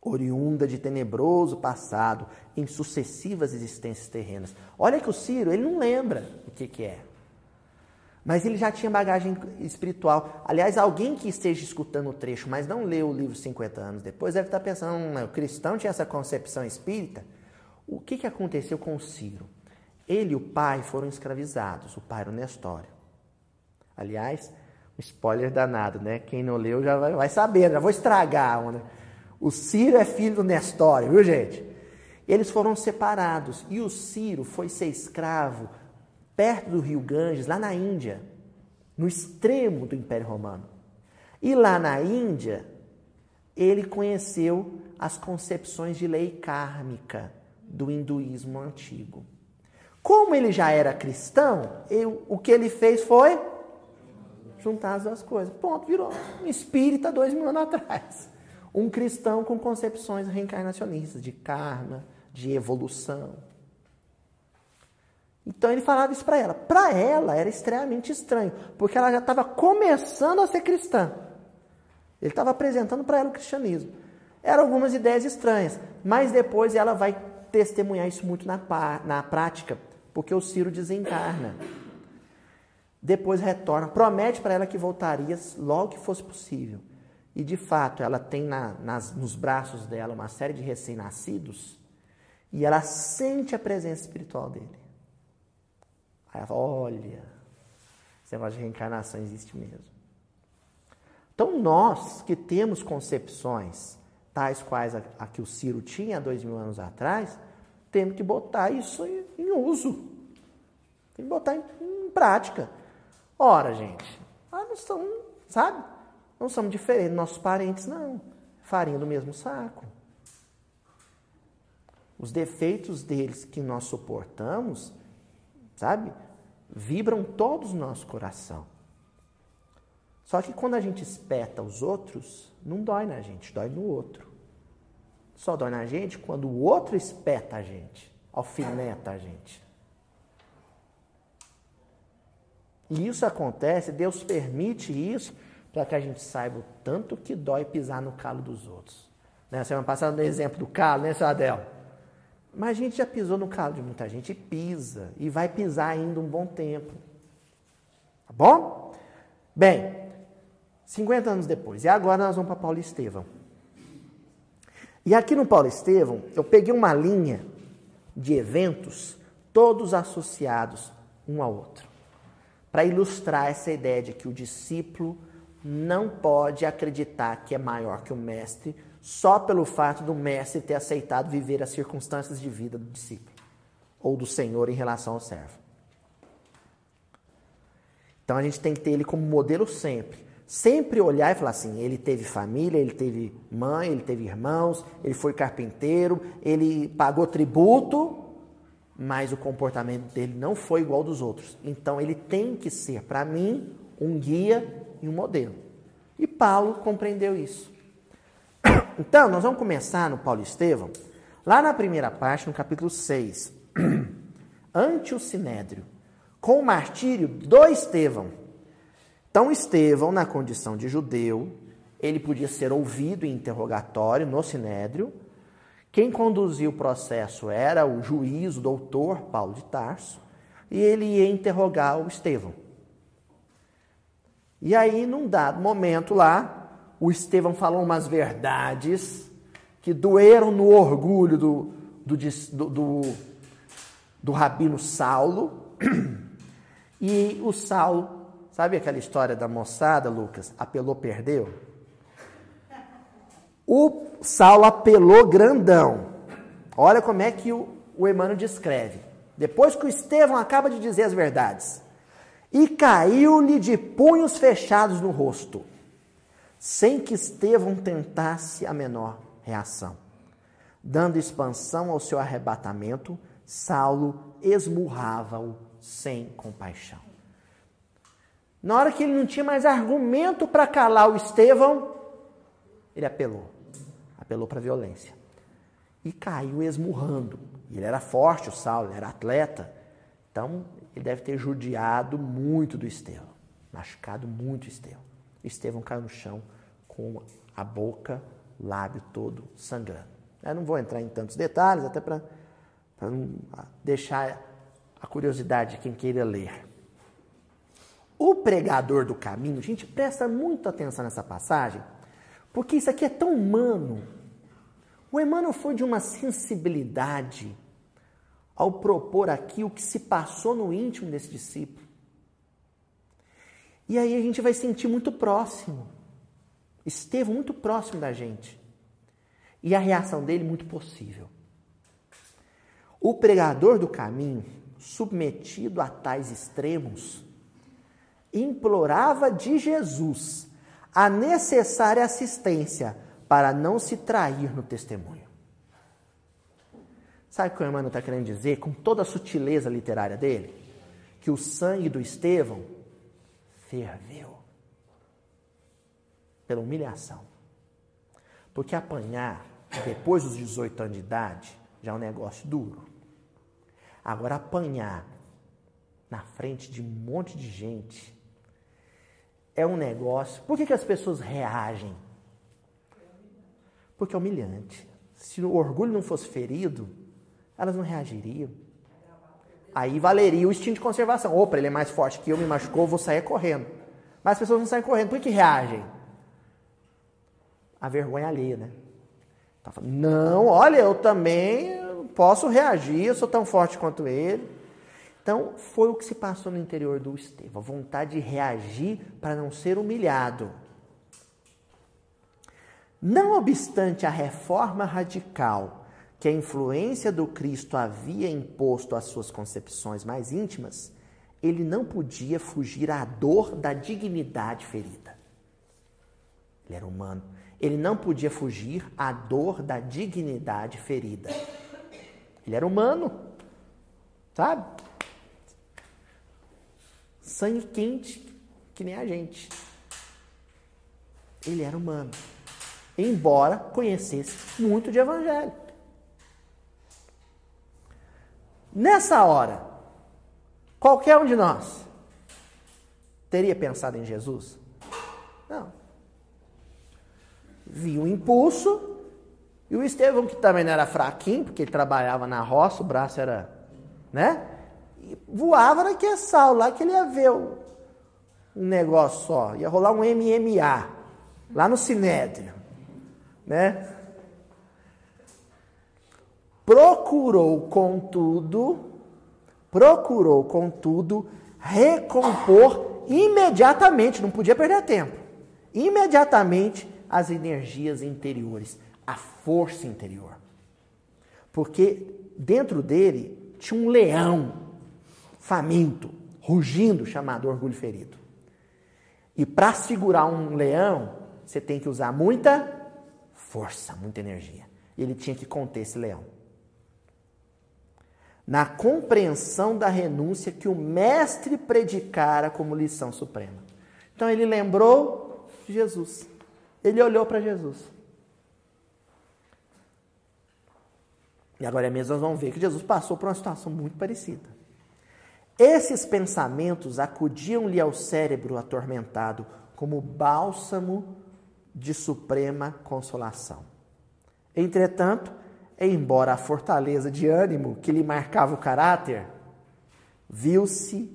Speaker 1: oriunda de tenebroso passado em sucessivas existências terrenas. Olha que o Ciro, ele não lembra o que, que é. Mas ele já tinha bagagem espiritual. Aliás, alguém que esteja escutando o trecho, mas não leu o livro 50 anos depois, deve estar pensando, hum, o cristão tinha essa concepção espírita. O que, que aconteceu com o Ciro? Ele e o pai foram escravizados, o pai era o Nestório. Aliás, um spoiler danado, né? Quem não leu já vai, vai saber, já vou estragar. Né? O Ciro é filho do Nestório, viu gente? Eles foram separados e o Ciro foi ser escravo perto do rio Ganges, lá na Índia, no extremo do Império Romano. E lá na Índia, ele conheceu as concepções de lei kármica do hinduísmo antigo. Como ele já era cristão, eu, o que ele fez foi juntar as duas coisas. Ponto, virou um espírita dois mil anos atrás. Um cristão com concepções reencarnacionistas, de karma, de evolução. Então ele falava isso para ela. Para ela era extremamente estranho, porque ela já estava começando a ser cristã. Ele estava apresentando para ela o cristianismo. Eram algumas ideias estranhas, mas depois ela vai testemunhar isso muito na, na prática, porque o Ciro desencarna. Depois retorna, promete para ela que voltaria logo que fosse possível. E de fato, ela tem na, nas, nos braços dela uma série de recém-nascidos e ela sente a presença espiritual dele. Aí ela fala, olha, esse negócio de reencarnação existe mesmo. Então nós que temos concepções tais quais a, a que o Ciro tinha dois mil anos atrás, temos que botar isso em, em uso. Tem que botar em, em prática. Ora, gente, nós não somos, sabe? Não somos diferentes nossos parentes, não. Farinha do mesmo saco. Os defeitos deles que nós suportamos sabe? Vibram todos no nosso coração. Só que quando a gente espeta os outros, não dói na gente, dói no outro. Só dói na gente quando o outro espeta a gente, alfineta a gente. E isso acontece, Deus permite isso para que a gente saiba o tanto que dói pisar no calo dos outros. Né? Semana passada, no exemplo do calo, né, seu Adel? Mas a gente já pisou no calo de muita gente, pisa e vai pisar ainda um bom tempo. Tá bom? Bem, 50 anos depois. E agora nós vamos para Paulo Estevão. E aqui no Paulo Estevão, eu peguei uma linha de eventos, todos associados um ao outro, para ilustrar essa ideia de que o discípulo não pode acreditar que é maior que o mestre só pelo fato do mestre ter aceitado viver as circunstâncias de vida do discípulo ou do Senhor em relação ao servo. Então a gente tem que ter ele como modelo sempre. Sempre olhar e falar assim: ele teve família, ele teve mãe, ele teve irmãos, ele foi carpinteiro, ele pagou tributo, mas o comportamento dele não foi igual dos outros. Então ele tem que ser, para mim, um guia e um modelo. E Paulo compreendeu isso. Então, nós vamos começar no Paulo Estevão, lá na primeira parte, no capítulo 6, ante o Sinédrio, com o martírio do Estevão. Então, Estevão, na condição de judeu, ele podia ser ouvido em interrogatório no Sinédrio. Quem conduzia o processo era o juiz, o doutor Paulo de Tarso, e ele ia interrogar o Estevão. E aí, num dado momento lá, o Estevão falou umas verdades que doeram no orgulho do, do, do, do, do rabino Saulo. E o Saulo, sabe aquela história da moçada, Lucas? Apelou, perdeu? O Saulo apelou grandão. Olha como é que o, o Emmanuel descreve. Depois que o Estevão acaba de dizer as verdades e caiu-lhe de punhos fechados no rosto, sem que Estevão tentasse a menor reação. Dando expansão ao seu arrebatamento, Saulo esmurrava-o sem compaixão. Na hora que ele não tinha mais argumento para calar o Estevão, ele apelou. Apelou para a violência. E caiu esmurrando. Ele era forte, o Saulo, era atleta. Então, ele deve ter judiado muito do Estevão, machucado muito o Estevão. Estevão caiu no chão com a boca, lábio todo sangrando. Eu não vou entrar em tantos detalhes, até para deixar a curiosidade de quem queira ler. O pregador do caminho, gente, presta muita atenção nessa passagem, porque isso aqui é tão humano. O Emmanuel foi de uma sensibilidade ao propor aqui o que se passou no íntimo desse discípulo. E aí a gente vai sentir muito próximo. Esteve muito próximo da gente. E a reação dele muito possível. O pregador do caminho, submetido a tais extremos, implorava de Jesus a necessária assistência para não se trair no testemunho. Sabe o que o Emmanuel está querendo dizer, com toda a sutileza literária dele? Que o sangue do Estevão ferveu pela humilhação. Porque apanhar depois dos 18 anos de idade já é um negócio duro. Agora, apanhar na frente de um monte de gente é um negócio. Por que, que as pessoas reagem? Porque é humilhante. Se o orgulho não fosse ferido, elas não reagiriam. Aí valeria o instinto de conservação. Opa, ele é mais forte que eu, me machucou, vou sair correndo. Mas as pessoas não saem correndo. Por que reagem? A vergonha alheia, né? Tá falando, não, olha, eu também posso reagir, eu sou tão forte quanto ele. Então, foi o que se passou no interior do Estevão, a vontade de reagir para não ser humilhado. Não obstante a reforma radical que a influência do Cristo havia imposto às suas concepções mais íntimas, ele não podia fugir à dor da dignidade ferida. Ele era humano. Ele não podia fugir à dor da dignidade ferida. Ele era humano, sabe? Sangue quente, que nem a gente. Ele era humano, embora conhecesse muito de evangelho. Nessa hora, qualquer um de nós teria pensado em Jesus? Não. Viu um impulso, e o Estevão, que também não era fraquinho, porque ele trabalhava na roça, o braço era, né? E voava naquele sal lá que ele ia ver o, um negócio só, ia rolar um MMA lá no Sinédrio, né? Procurou, contudo, procurou, contudo, recompor imediatamente, não podia perder tempo, imediatamente as energias interiores, a força interior. Porque dentro dele tinha um leão faminto, rugindo, chamado orgulho ferido. E para segurar um leão, você tem que usar muita força, muita energia. Ele tinha que conter esse leão. Na compreensão da renúncia que o mestre predicara como lição suprema. Então ele lembrou de Jesus. Ele olhou para Jesus. E agora mesmo nós vamos ver que Jesus passou por uma situação muito parecida. Esses pensamentos acudiam-lhe ao cérebro atormentado como bálsamo de suprema consolação. Entretanto, embora a fortaleza de ânimo que lhe marcava o caráter, viu-se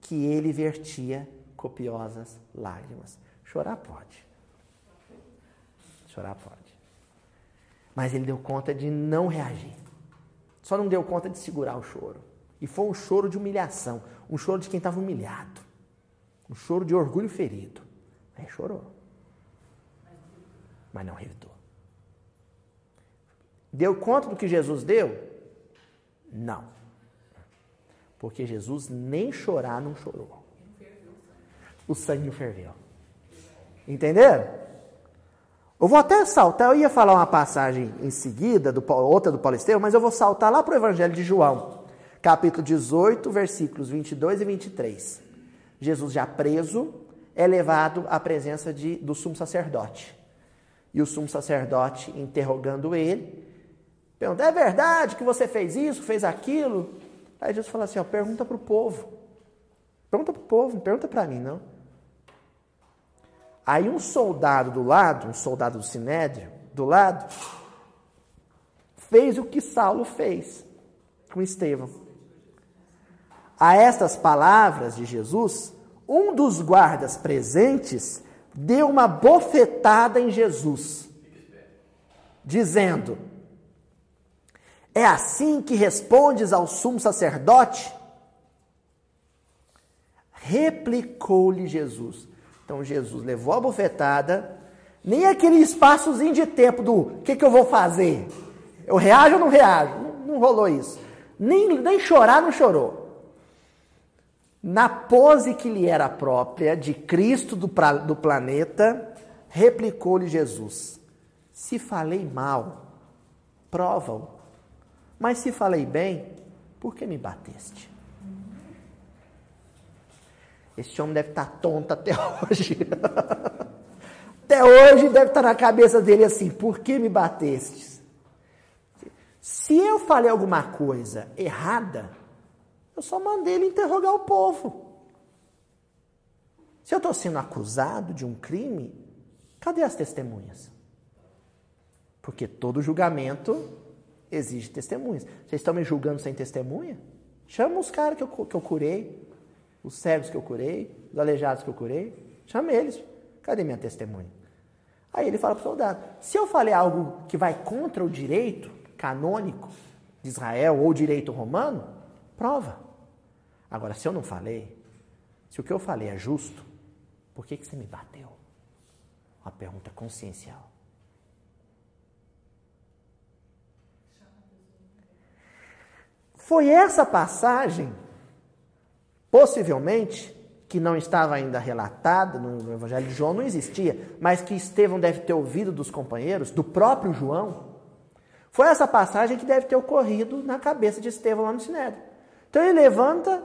Speaker 1: que ele vertia copiosas lágrimas. Chorar pode. Chorar pode. Mas ele deu conta de não reagir. Só não deu conta de segurar o choro. E foi um choro de humilhação, um choro de quem estava humilhado, um choro de orgulho ferido. Aí chorou, mas não revidou. Deu conta do que Jesus deu? Não. Porque Jesus nem chorar não chorou. O sangue ferveu. Entenderam? Eu vou até saltar, eu ia falar uma passagem em seguida, do, outra do Paulo Estevam, mas eu vou saltar lá para o Evangelho de João capítulo 18, versículos 22 e 23. Jesus já preso é levado à presença de, do sumo sacerdote. E o sumo sacerdote interrogando ele, pergunta: É verdade que você fez isso, fez aquilo? Aí Jesus fala assim: ó, pergunta para o povo. Pergunta para o povo, não pergunta para mim, não. Aí um soldado do lado, um soldado do Sinédrio, do lado, fez o que Saulo fez com Estevão. A estas palavras de Jesus, um dos guardas presentes deu uma bofetada em Jesus, dizendo: É assim que respondes ao sumo sacerdote? Replicou-lhe Jesus. Então Jesus levou a bofetada, nem aquele espaçozinho de tempo do o que, que eu vou fazer? Eu reajo ou não reajo? Não, não rolou isso. Nem, nem chorar, não chorou na pose que lhe era própria, de Cristo do, pra, do planeta, replicou-lhe Jesus: Se falei mal, prova-o. Mas se falei bem, por que me bateste? Este homem deve estar tonto até hoje. até hoje deve estar na cabeça dele assim: por que me batestes? Se eu falei alguma coisa errada, eu só mandei ele interrogar o povo. Se eu estou sendo acusado de um crime, cadê as testemunhas? Porque todo julgamento exige testemunhas. Vocês estão me julgando sem testemunha? Chama os caras que eu, que eu curei, os cegos que eu curei, os aleijados que eu curei. Chama eles. Cadê minha testemunha? Aí ele fala para o soldado: se eu falei algo que vai contra o direito canônico de Israel ou direito romano, prova. Agora, se eu não falei, se o que eu falei é justo, por que, que você me bateu? Uma pergunta consciencial. Foi essa passagem, possivelmente, que não estava ainda relatada no Evangelho de João, não existia, mas que Estevão deve ter ouvido dos companheiros, do próprio João. Foi essa passagem que deve ter ocorrido na cabeça de Estevão lá no Sinédrio. Então ele levanta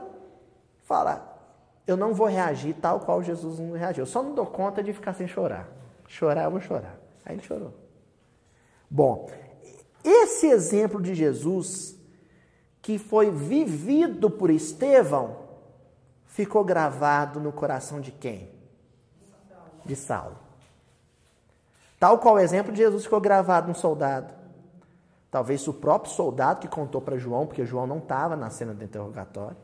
Speaker 1: fala, eu não vou reagir tal qual Jesus não reagiu. Eu só não dou conta de ficar sem chorar. Chorar, eu vou chorar. Aí ele chorou. Bom, esse exemplo de Jesus, que foi vivido por Estevão, ficou gravado no coração de quem? De Saulo. Tal qual o exemplo de Jesus ficou gravado no soldado. Talvez o próprio soldado que contou para João, porque João não estava na cena do interrogatório.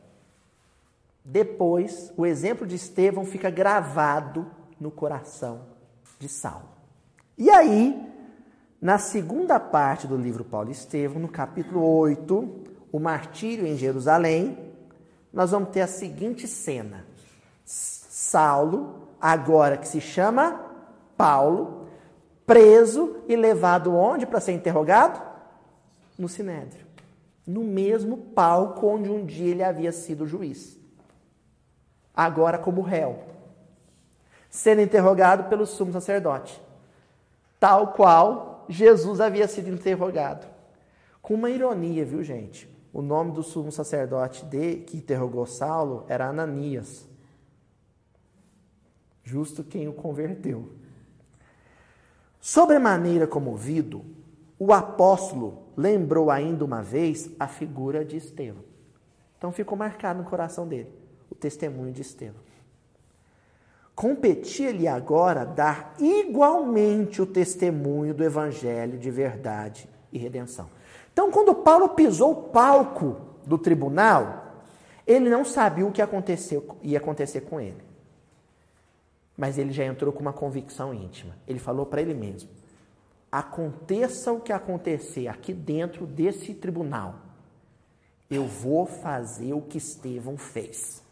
Speaker 1: depois o exemplo de Estevão fica gravado no coração de Saulo. E aí, na segunda parte do livro Paulo e Estevão, no capítulo 8, o martírio em Jerusalém, nós vamos ter a seguinte cena. Saulo, agora que se chama Paulo, preso e levado onde para ser interrogado? No Sinédrio. No mesmo palco onde um dia ele havia sido juiz. Agora como réu. Sendo interrogado pelo sumo sacerdote. Tal qual Jesus havia sido interrogado. Com uma ironia, viu, gente? O nome do sumo sacerdote de, que interrogou Saulo era Ananias. Justo quem o converteu. Sobremaneira comovido, o apóstolo lembrou ainda uma vez a figura de Estevão. Então ficou marcado no coração dele o testemunho de Estevão. Competia-lhe agora dar igualmente o testemunho do evangelho de verdade e redenção. Então, quando Paulo pisou o palco do tribunal, ele não sabia o que aconteceu, ia acontecer com ele. Mas ele já entrou com uma convicção íntima. Ele falou para ele mesmo: aconteça o que acontecer aqui dentro desse tribunal, eu vou fazer o que Estevão fez.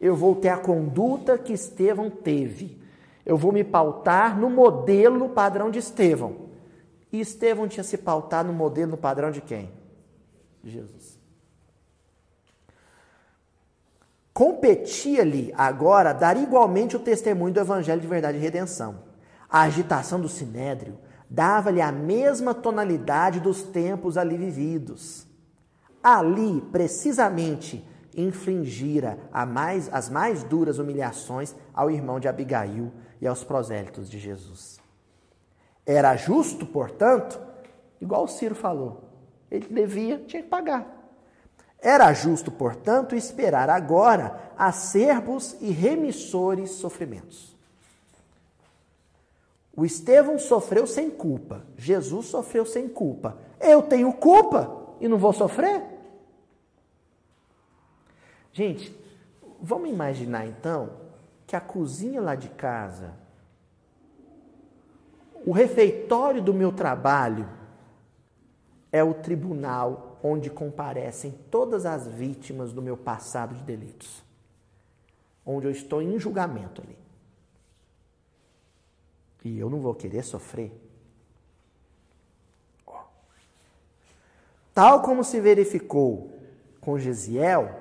Speaker 1: Eu vou ter a conduta que Estevão teve. Eu vou me pautar no modelo padrão de Estevão. E Estevão tinha se pautado no modelo, no padrão de quem? Jesus. Competia-lhe agora dar igualmente o testemunho do Evangelho de verdade e redenção. A agitação do sinédrio dava-lhe a mesma tonalidade dos tempos ali vividos. Ali, precisamente, infligira mais, as mais duras humilhações ao irmão de Abigail e aos prosélitos de Jesus. Era justo, portanto, igual o Ciro falou, ele devia, tinha que pagar. Era justo, portanto, esperar agora acervos e remissores sofrimentos. O Estevão sofreu sem culpa, Jesus sofreu sem culpa. Eu tenho culpa e não vou sofrer? Gente, vamos imaginar então que a cozinha lá de casa o refeitório do meu trabalho é o tribunal onde comparecem todas as vítimas do meu passado de delitos. Onde eu estou em julgamento ali. E eu não vou querer sofrer. Tal como se verificou com Gesiel,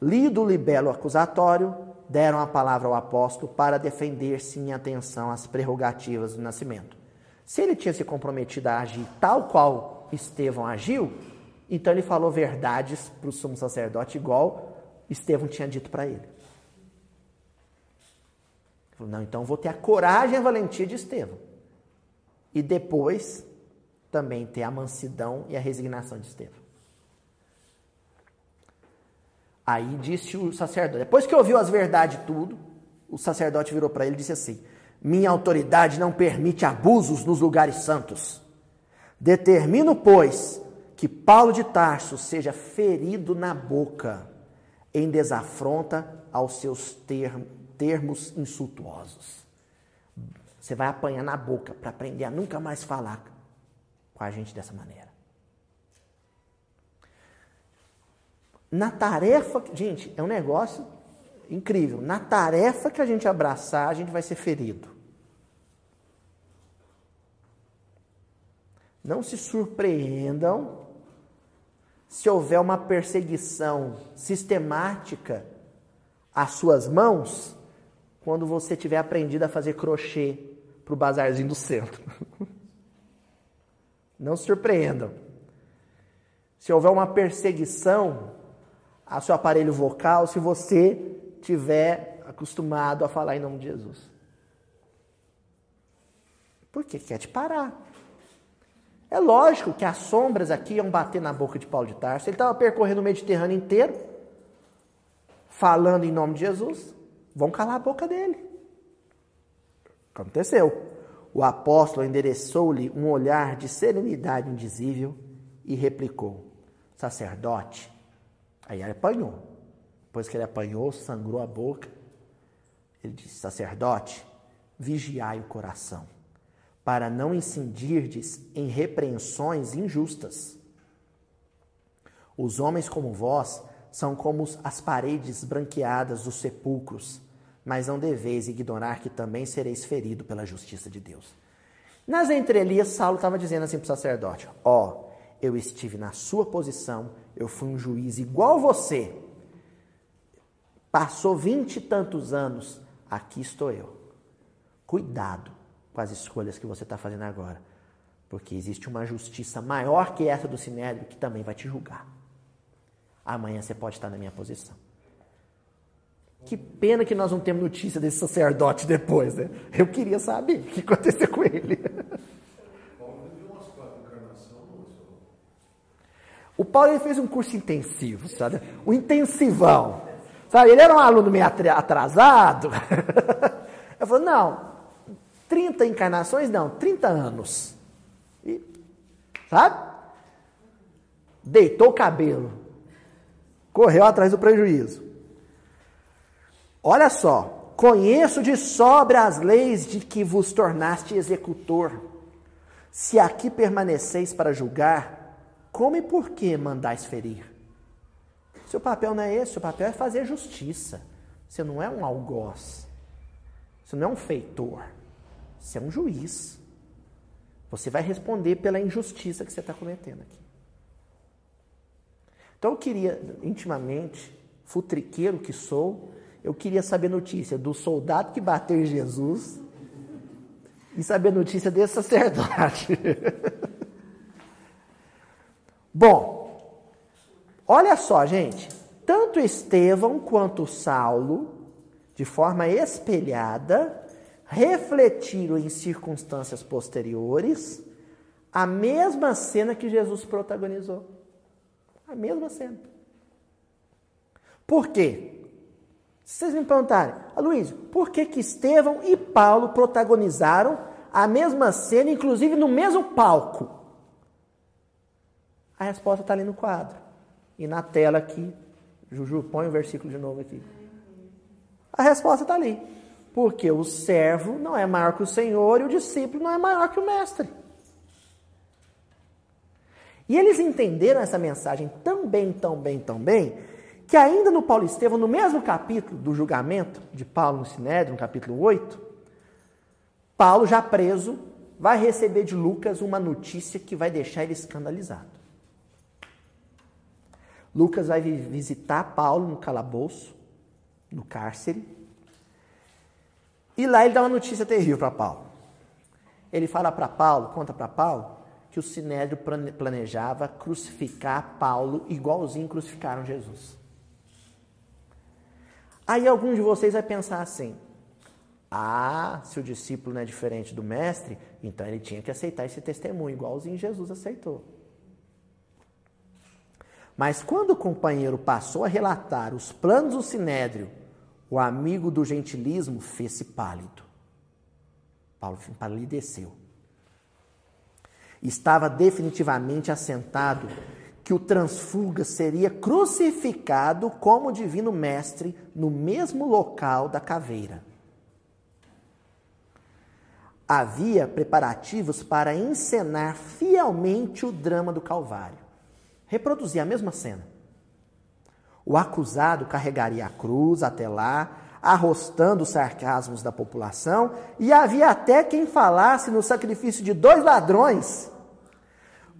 Speaker 1: lido o libelo acusatório, deram a palavra ao apóstolo para defender-se em atenção às prerrogativas do nascimento. Se ele tinha se comprometido a agir tal qual Estevão agiu, então ele falou verdades para o sumo sacerdote, igual Estevão tinha dito para ele. ele falou, não, então vou ter a coragem e a valentia de Estevão. E depois também ter a mansidão e a resignação de Estevão. Aí disse o sacerdote, depois que ouviu as verdades tudo, o sacerdote virou para ele e disse assim: Minha autoridade não permite abusos nos lugares santos. Determino, pois, que Paulo de Tarso seja ferido na boca, em desafronta aos seus termos insultuosos. Você vai apanhar na boca para aprender a nunca mais falar com a gente dessa maneira. Na tarefa, gente, é um negócio incrível. Na tarefa que a gente abraçar, a gente vai ser ferido. Não se surpreendam se houver uma perseguição sistemática às suas mãos quando você tiver aprendido a fazer crochê para o bazarzinho do centro. Não se surpreendam. Se houver uma perseguição a seu aparelho vocal se você tiver acostumado a falar em nome de Jesus. Porque quer te parar. É lógico que as sombras aqui iam bater na boca de Paulo de Tarso. Ele estava percorrendo o Mediterrâneo inteiro, falando em nome de Jesus. Vão calar a boca dele. Aconteceu. O apóstolo endereçou-lhe um olhar de serenidade indizível e replicou: Sacerdote, Aí ele apanhou. Depois que ele apanhou, sangrou a boca, ele disse: Sacerdote, vigiai o coração, para não incidirdes em repreensões injustas. Os homens como vós são como as paredes branqueadas dos sepulcros, mas não deveis ignorar que também sereis ferido pela justiça de Deus. Nas entrelinhas, Saulo estava dizendo assim para o sacerdote: Ó, eu estive na sua posição, eu fui um juiz igual você. Passou vinte e tantos anos, aqui estou eu. Cuidado com as escolhas que você está fazendo agora, porque existe uma justiça maior que essa do Sinédrio que também vai te julgar. Amanhã você pode estar na minha posição. Que pena que nós não temos notícia desse sacerdote depois, né? Eu queria saber o que aconteceu com ele. O Paulo ele fez um curso intensivo, sabe? O intensivão. Sabe? Ele era um aluno meio atrasado. Eu falei, não, 30 encarnações não, 30 anos. E, sabe? Deitou o cabelo. Correu atrás do prejuízo. Olha só, conheço de sobra as leis de que vos tornaste executor. Se aqui permaneceis para julgar, como e por que mandais ferir? Seu papel não é esse, seu papel é fazer justiça. Você não é um algoz. Você não é um feitor. Você é um juiz. Você vai responder pela injustiça que você está cometendo aqui. Então eu queria, intimamente, futriqueiro que sou, eu queria saber notícia do soldado que bateu em Jesus e saber notícia desse sacerdote. Bom, olha só, gente. Tanto Estevão quanto Saulo, de forma espelhada, refletiram em circunstâncias posteriores a mesma cena que Jesus protagonizou. A mesma cena. Por quê? Se vocês me perguntarem, Luiz, por que, que Estevão e Paulo protagonizaram a mesma cena, inclusive no mesmo palco? A resposta está ali no quadro. E na tela aqui, Juju, põe o versículo de novo aqui. A resposta está ali. Porque o servo não é maior que o Senhor e o discípulo não é maior que o mestre. E eles entenderam essa mensagem tão bem, tão bem, tão bem, que ainda no Paulo Estevão, no mesmo capítulo do julgamento de Paulo no Sinédrio, no capítulo 8, Paulo, já preso, vai receber de Lucas uma notícia que vai deixar ele escandalizado. Lucas vai visitar Paulo no calabouço, no cárcere, e lá ele dá uma notícia terrível para Paulo. Ele fala para Paulo, conta para Paulo, que o Sinédrio planejava crucificar Paulo igualzinho crucificaram Jesus. Aí algum de vocês vai pensar assim: ah, se o discípulo não é diferente do mestre, então ele tinha que aceitar esse testemunho, igualzinho Jesus aceitou. Mas quando o companheiro passou a relatar os planos do sinédrio, o amigo do gentilismo fez-se pálido. Paulo palideceu. Estava definitivamente assentado que o transfuga seria crucificado como divino mestre no mesmo local da caveira. Havia preparativos para encenar fielmente o drama do Calvário. Reproduzir a mesma cena. O acusado carregaria a cruz até lá, arrostando os sarcasmos da população, e havia até quem falasse no sacrifício de dois ladrões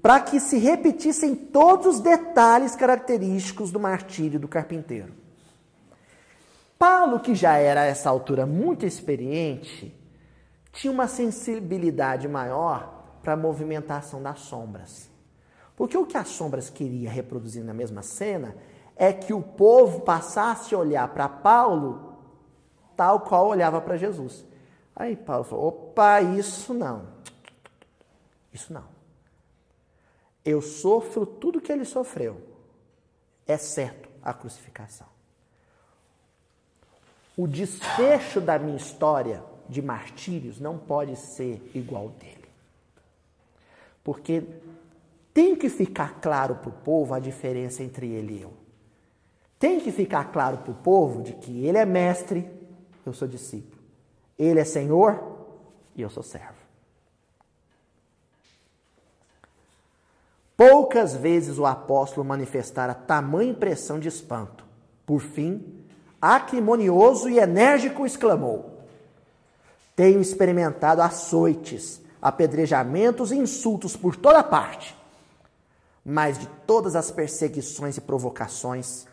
Speaker 1: para que se repetissem todos os detalhes característicos do martírio do carpinteiro. Paulo, que já era a essa altura muito experiente, tinha uma sensibilidade maior para a movimentação das sombras. Porque o que as sombras queria reproduzir na mesma cena é que o povo passasse a olhar para Paulo tal qual olhava para Jesus. Aí Paulo falou: opa, isso não. Isso não. Eu sofro tudo que ele sofreu, exceto a crucificação. O desfecho da minha história de martírios não pode ser igual dele. Porque tem que ficar claro para o povo a diferença entre ele e eu. Tem que ficar claro para o povo de que ele é mestre, eu sou discípulo. Ele é senhor e eu sou servo. Poucas vezes o apóstolo manifestara tamanha impressão de espanto. Por fim, acrimonioso e enérgico exclamou: Tenho experimentado açoites, apedrejamentos e insultos por toda parte. Mas de todas as perseguições e provocações,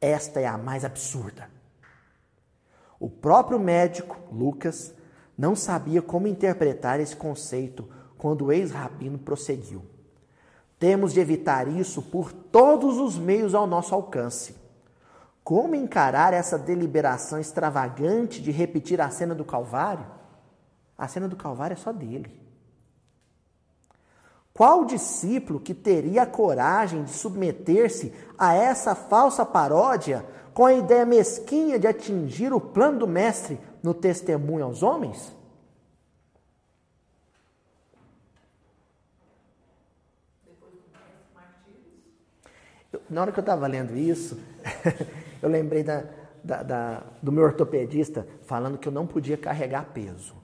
Speaker 1: esta é a mais absurda. O próprio médico, Lucas, não sabia como interpretar esse conceito quando o ex-rabino prosseguiu. Temos de evitar isso por todos os meios ao nosso alcance. Como encarar essa deliberação extravagante de repetir a cena do Calvário? A cena do Calvário é só dele. Qual discípulo que teria a coragem de submeter-se a essa falsa paródia com a ideia mesquinha de atingir o plano do Mestre no testemunho aos homens? na hora que eu estava lendo isso, eu lembrei da, da, da, do meu ortopedista falando que eu não podia carregar peso.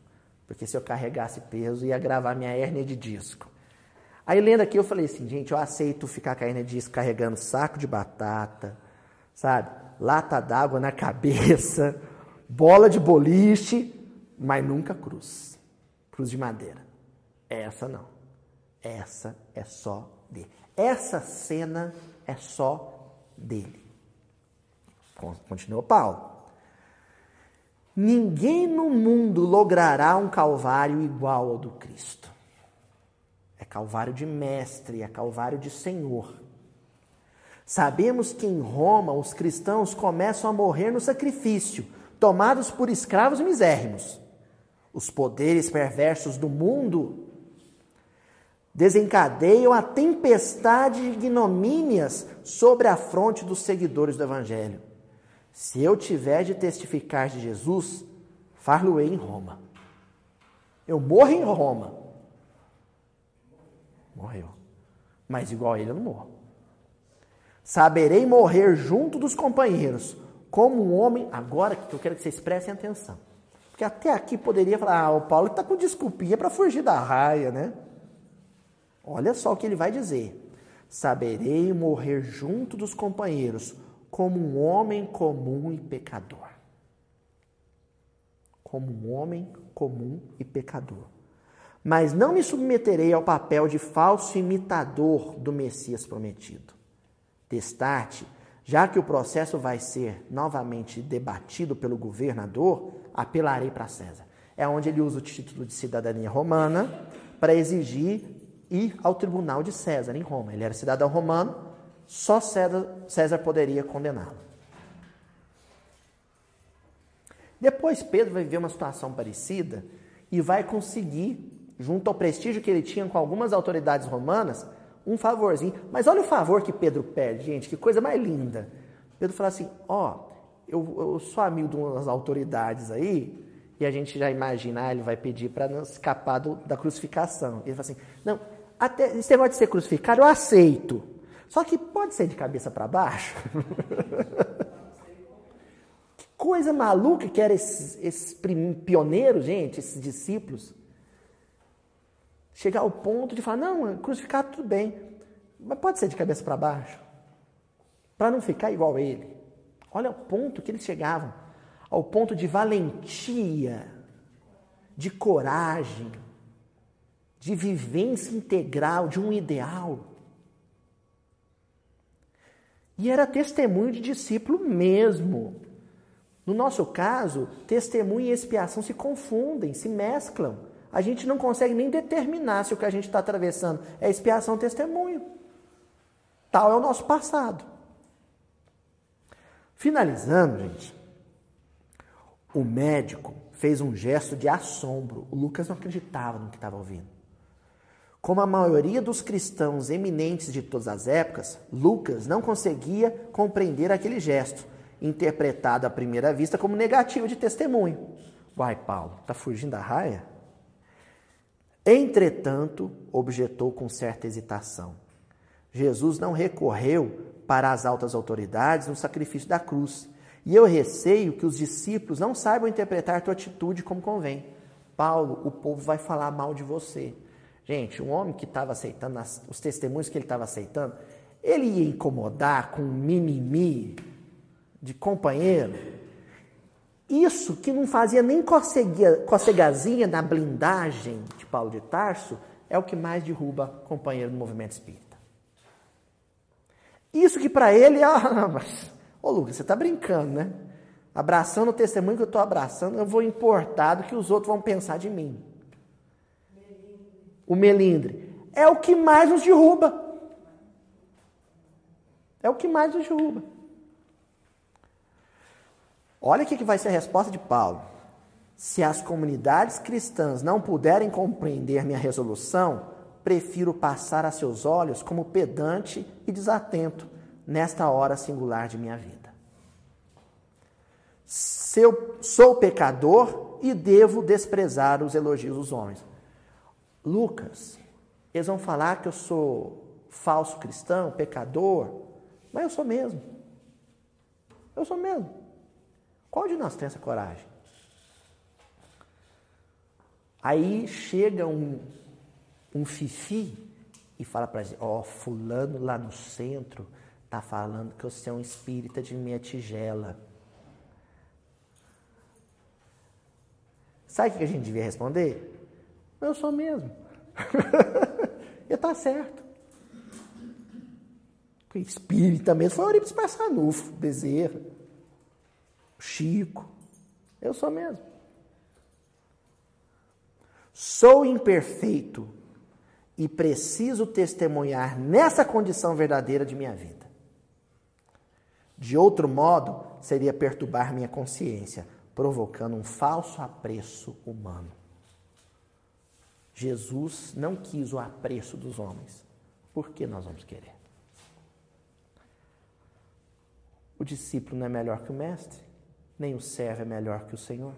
Speaker 1: Porque se eu carregasse peso, ia gravar minha hérnia de disco. Aí lendo aqui, eu falei assim, gente, eu aceito ficar hérnia de carregando saco de batata, sabe? Lata d'água na cabeça, bola de boliche, mas nunca cruz. Cruz de madeira. Essa não. Essa é só dele. Essa cena é só dele. Continua Paulo. Ninguém no mundo logrará um calvário igual ao do Cristo. É calvário de mestre, é calvário de Senhor. Sabemos que em Roma os cristãos começam a morrer no sacrifício, tomados por escravos misérrimos. Os poderes perversos do mundo desencadeiam a tempestade de ignomínias sobre a fronte dos seguidores do Evangelho. Se eu tiver de testificar de Jesus, far-lo-ei em Roma. Eu morro em Roma. Morreu. Mas igual a ele eu não morro. Saberei morrer junto dos companheiros, como um homem. Agora que eu quero que vocês prestem atenção. Porque até aqui poderia falar, ah, o Paulo está com desculpinha para fugir da raia, né? Olha só o que ele vai dizer. Saberei morrer junto dos companheiros, como um homem comum e pecador. Como um homem comum e pecador. Mas não me submeterei ao papel de falso imitador do Messias prometido. Destarte, já que o processo vai ser novamente debatido pelo governador, apelarei para César. É onde ele usa o título de cidadania romana para exigir ir ao tribunal de César, em Roma. Ele era cidadão romano, só César, César poderia condená-lo. Depois Pedro vai viver uma situação parecida e vai conseguir, junto ao prestígio que ele tinha com algumas autoridades romanas, um favorzinho. Mas olha o favor que Pedro pede, gente, que coisa mais linda. Pedro fala assim: Ó, oh, eu, eu sou amigo de umas autoridades aí, e a gente já imagina, ah, ele vai pedir para não escapar do, da crucificação. Ele fala assim: Não, até, esse negócio de ser crucificado eu aceito. Só que pode ser de cabeça para baixo. que coisa maluca que eram esses, esses pioneiros, gente, esses discípulos. Chegar ao ponto de falar, não, crucificado tudo bem, mas pode ser de cabeça para baixo. Para não ficar igual a ele. Olha o ponto que eles chegavam. Ao ponto de valentia, de coragem, de vivência integral de um ideal. E era testemunho de discípulo mesmo. No nosso caso, testemunho e expiação se confundem, se mesclam. A gente não consegue nem determinar se o que a gente está atravessando é expiação ou testemunho. Tal é o nosso passado. Finalizando, gente, o médico fez um gesto de assombro. O Lucas não acreditava no que estava ouvindo. Como a maioria dos cristãos eminentes de todas as épocas, Lucas não conseguia compreender aquele gesto, interpretado à primeira vista como negativo de testemunho. Uai, Paulo, está fugindo da raia? Entretanto, objetou com certa hesitação: Jesus não recorreu para as altas autoridades no sacrifício da cruz. E eu receio que os discípulos não saibam interpretar tua atitude como convém. Paulo, o povo vai falar mal de você. Gente, um homem que estava aceitando as, os testemunhos que ele estava aceitando, ele ia incomodar com um mimimi de companheiro. Isso que não fazia nem cocegazinha na blindagem de Paulo de Tarso, é o que mais derruba companheiro do movimento espírita. Isso que para ele, ah, mas, ô Lucas, você está brincando, né? Abraçando o testemunho que eu estou abraçando, eu vou importar do que os outros vão pensar de mim. O melindre. É o que mais nos derruba. É o que mais nos derruba. Olha o que vai ser a resposta de Paulo. Se as comunidades cristãs não puderem compreender minha resolução, prefiro passar a seus olhos como pedante e desatento nesta hora singular de minha vida. eu sou pecador e devo desprezar os elogios dos homens. Lucas, eles vão falar que eu sou falso cristão, pecador, mas eu sou mesmo. Eu sou mesmo. Qual de nós tem essa coragem? Aí chega um, um fifi e fala para gente, ó, oh, fulano lá no centro tá falando que você é um espírita de minha tigela. Sabe o que a gente devia responder? Eu sou mesmo. e tá certo. Espírita mesmo foi Eurípides Passanufo, Bezerra, Chico. Eu sou mesmo. Sou imperfeito e preciso testemunhar nessa condição verdadeira de minha vida. De outro modo, seria perturbar minha consciência, provocando um falso apreço humano. Jesus não quis o apreço dos homens. Por que nós vamos querer? O discípulo não é melhor que o mestre, nem o servo é melhor que o Senhor.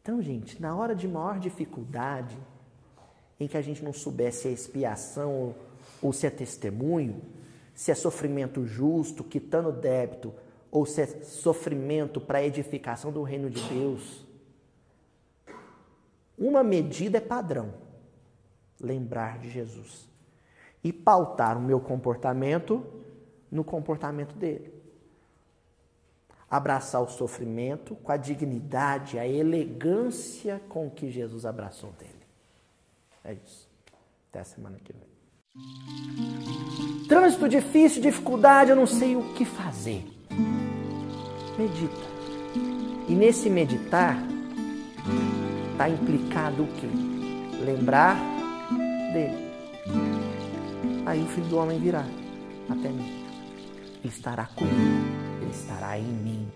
Speaker 1: Então, gente, na hora de maior dificuldade, em que a gente não soubesse se é expiação ou se é testemunho, se é sofrimento justo, quitando débito, ou se é sofrimento para edificação do reino de Deus, uma medida é padrão: lembrar de Jesus e pautar o meu comportamento no comportamento dele abraçar o sofrimento com a dignidade, a elegância com que Jesus abraçou dele. É isso. Até a semana que vem. Trânsito difícil, dificuldade, eu não sei o que fazer. Medita. E nesse meditar está implicado o quê? Lembrar dele. Aí o filho do homem virá até mim. Ele estará comigo estará em mim.